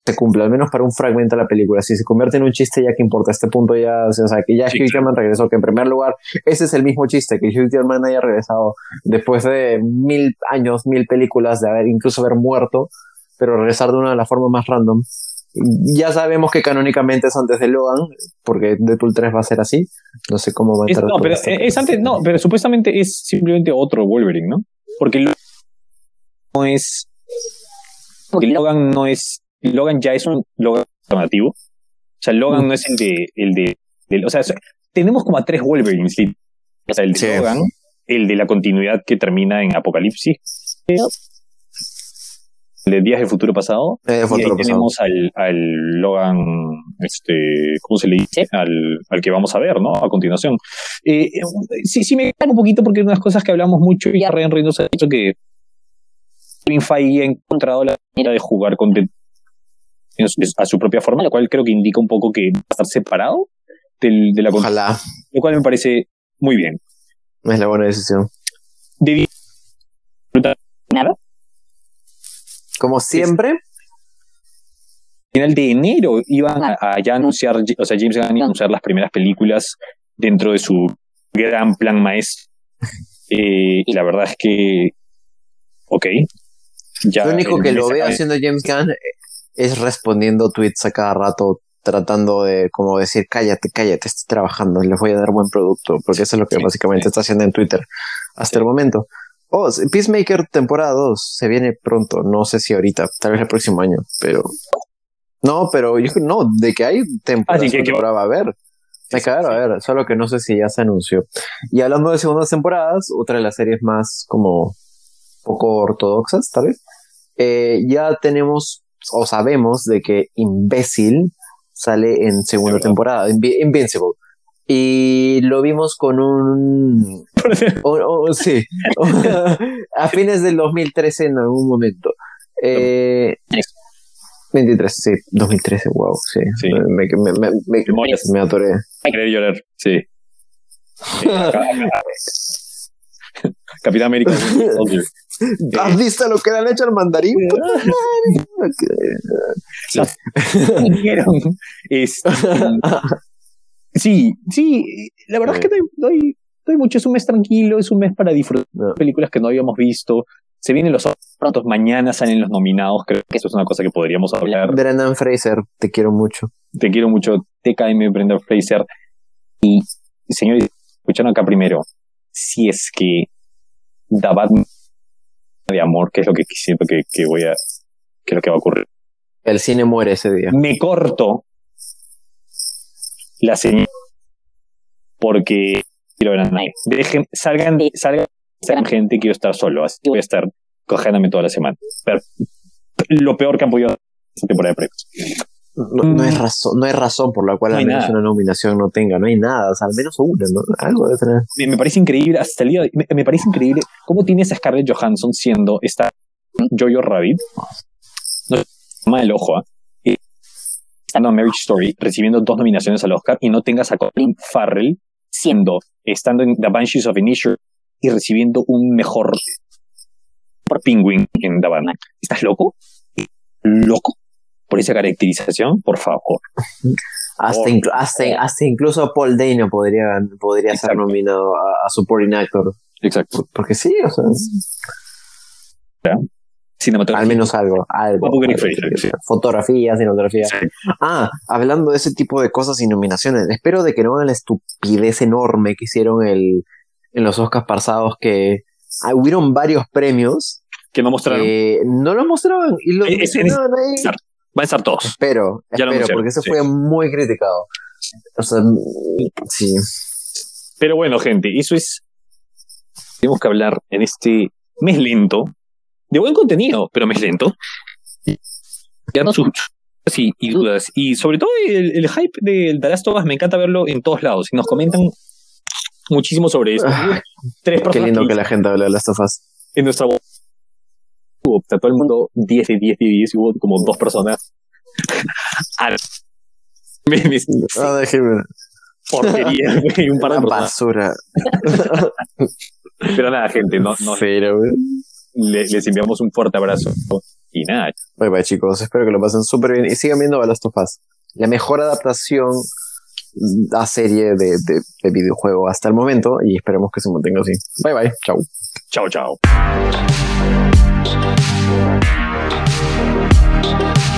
Speaker 1: Se cumple, al menos para un fragmento de la película. Si se convierte en un chiste, ya que importa, a este punto ya, o sea, que ya Hugh. Jackman regresó, que en primer lugar, ese es el mismo chiste, que Hugh Jackman haya regresado después de mil años, mil películas, de haber incluso haber muerto, pero regresar de una de las formas más random. Ya sabemos que canónicamente es antes de Logan, porque Deadpool 3 va a ser así. No sé cómo va a
Speaker 2: Es-
Speaker 1: entrar
Speaker 2: no,
Speaker 1: toda
Speaker 2: pero es antes, no, pero supuestamente es simplemente otro Wolverine, ¿no? Porque no es. Porque Logan no es. Logan ya es un Logan alternativo. O sea, Logan no es el de. El de, o sea, tenemos como a tres Wolverines. O sea, el de
Speaker 1: Sí.
Speaker 2: Logan, el de la continuidad que termina en Apocalipsis, el de Días del Futuro Pasado,
Speaker 1: Eh,
Speaker 2: y ahí
Speaker 1: futuro pasado.
Speaker 2: tenemos al, al Logan, este, ¿cómo se le dice? Al, al que vamos a ver, ¿no? A continuación. Eh, eh, sí, sí me cae un poquito porque unas cosas que hablamos mucho y ya Ryan Reynolds ha dicho que Kevin Feige ha encontrado la manera de jugar con a su propia forma, lo cual creo que indica un poco que va a estar separado del, de la
Speaker 1: Ojalá,
Speaker 2: lo cual me parece muy bien.
Speaker 1: es la buena decisión.
Speaker 2: Debi-
Speaker 1: Como siempre,
Speaker 2: final de enero iban a, a ya anunciar, o sea, James Gunn iba a anunciar las primeras películas dentro de su gran plan maestro. Eh, y la verdad es que, ok. Ya
Speaker 1: lo único que lo veo haciendo James Gunn es respondiendo tweets a cada rato tratando de como decir, cállate, cállate, estoy trabajando, les voy a dar buen producto, porque eso es lo que básicamente está haciendo en Twitter hasta el momento. Oh, Peacemaker temporada 2 se viene pronto, no sé si ahorita, tal vez el próximo año, pero... No, pero yo no, de que hay temporada,
Speaker 2: Así que-
Speaker 1: temporada va a haber. Me cagaron a ver, solo que no sé si ya se anunció. Y hablando de segundas temporadas, otra de las series más como poco ortodoxas, tal vez. eh, ya tenemos o sabemos de que Imbécil sale en segunda
Speaker 2: verdad.
Speaker 1: temporada, Invi- Invincible. Y lo vimos con un... o- o- sí, a fines del 2013 en algún momento. Eh, 23, sí, 2013, wow, sí.
Speaker 2: Sí.
Speaker 1: Me, me, me, me, me atoré.
Speaker 2: Querer llorar, sí. Sí. Capitán América.
Speaker 1: ¿Has visto lo que le han hecho al mandarín?
Speaker 2: Este, sí, sí, la verdad es que doy, doy, mucho. Es un mes tranquilo, es un mes para disfrutar
Speaker 1: No.
Speaker 2: películas que no habíamos visto. Se vienen los prontos, mañana salen los nominados. Creo que eso es una cosa que podríamos hablar.
Speaker 1: Brendan Fraser, te quiero mucho.
Speaker 2: Te quiero mucho, TKM, Brenda Fraser. Y, señores, escucharon acá primero. Si es que da Batman de amor, que es lo que siento que, que voy a, que es lo que va a ocurrir.
Speaker 1: El cine muere ese día.
Speaker 2: Me corto la señal porque quiero ver a nadie. Dejen, salgan, salgan, salgan gente, quiero estar solo. Así voy a estar cogiéndome toda la semana. Pero lo peor que han podido hacer esta temporada de premios.
Speaker 1: No, no hay razón, no hay razón por la cual
Speaker 2: No
Speaker 1: al menos
Speaker 2: nada.
Speaker 1: una nominación no tenga, no hay nada, o sea, al menos una, ¿no? Algo de tener.
Speaker 2: me, me parece increíble hasta el día de- me, me parece increíble cómo tienes a Scarlett Johansson siendo esta Jojo Rabbit no toma el ojo ¿ah? Y estando en Marriage Story recibiendo dos nominaciones al Oscar y no tengas a Colin Farrell siendo estando en The Banshees of Inisherin y recibiendo un mejor por Penguin en Batman ¿estás loco? ¿loco? Por esa caracterización por favor
Speaker 1: Hasta,
Speaker 2: Por
Speaker 1: inclu- hasta, hasta incluso Paul Dano podría, podría ser nominado a, a Supporting Actor.
Speaker 2: exacto
Speaker 1: Porque sí, o sea,
Speaker 2: cinematografía
Speaker 1: al menos algo, algo. Algo. Fotografía, cinematografía.
Speaker 2: Sí.
Speaker 1: Ah, hablando de ese tipo de cosas y nominaciones, espero de que no hagan la estupidez enorme que hicieron el, en los Oscars pasados que ah, hubieron varios premios
Speaker 2: que no mostraron
Speaker 1: no los mostraban y los
Speaker 2: Eh, es- es-
Speaker 1: mencionaban ahí.
Speaker 2: Van a estar todos
Speaker 1: Espero,
Speaker 2: Ya lo
Speaker 1: espero, porque eso
Speaker 2: sí.
Speaker 1: fue muy criticado. O sea, sí.
Speaker 2: Pero bueno, gente, eso es. Tenemos que hablar en este mes lento, de buen contenido, pero mes lento. Quedarnos sus sí, y dudas. Y sobre todo el, el hype del The Last of Us, me encanta verlo en todos lados. Y nos comentan muchísimo sobre eso.
Speaker 1: Ah,
Speaker 2: Tres
Speaker 1: Qué lindo
Speaker 2: que
Speaker 1: que la gente hable de las tofas.
Speaker 2: en nuestra voz. Hubo, a todo el mundo 10 de 10 de 10 y hubo como dos personas. al- memes,
Speaker 1: Ah, déjeme.
Speaker 2: porquería, y un par de personas.
Speaker 1: basura.
Speaker 2: Pero nada, gente, no, no,
Speaker 1: Pero,
Speaker 2: le- les enviamos un fuerte abrazo. Y nada,
Speaker 1: Bye bye, chicos. Espero que lo pasen súper bien y sigan viendo The Last of Us. La mejor adaptación a serie de, de, de videojuego hasta el momento y esperemos que se mantenga así. Bye bye. Chau.
Speaker 2: chao, Thank you.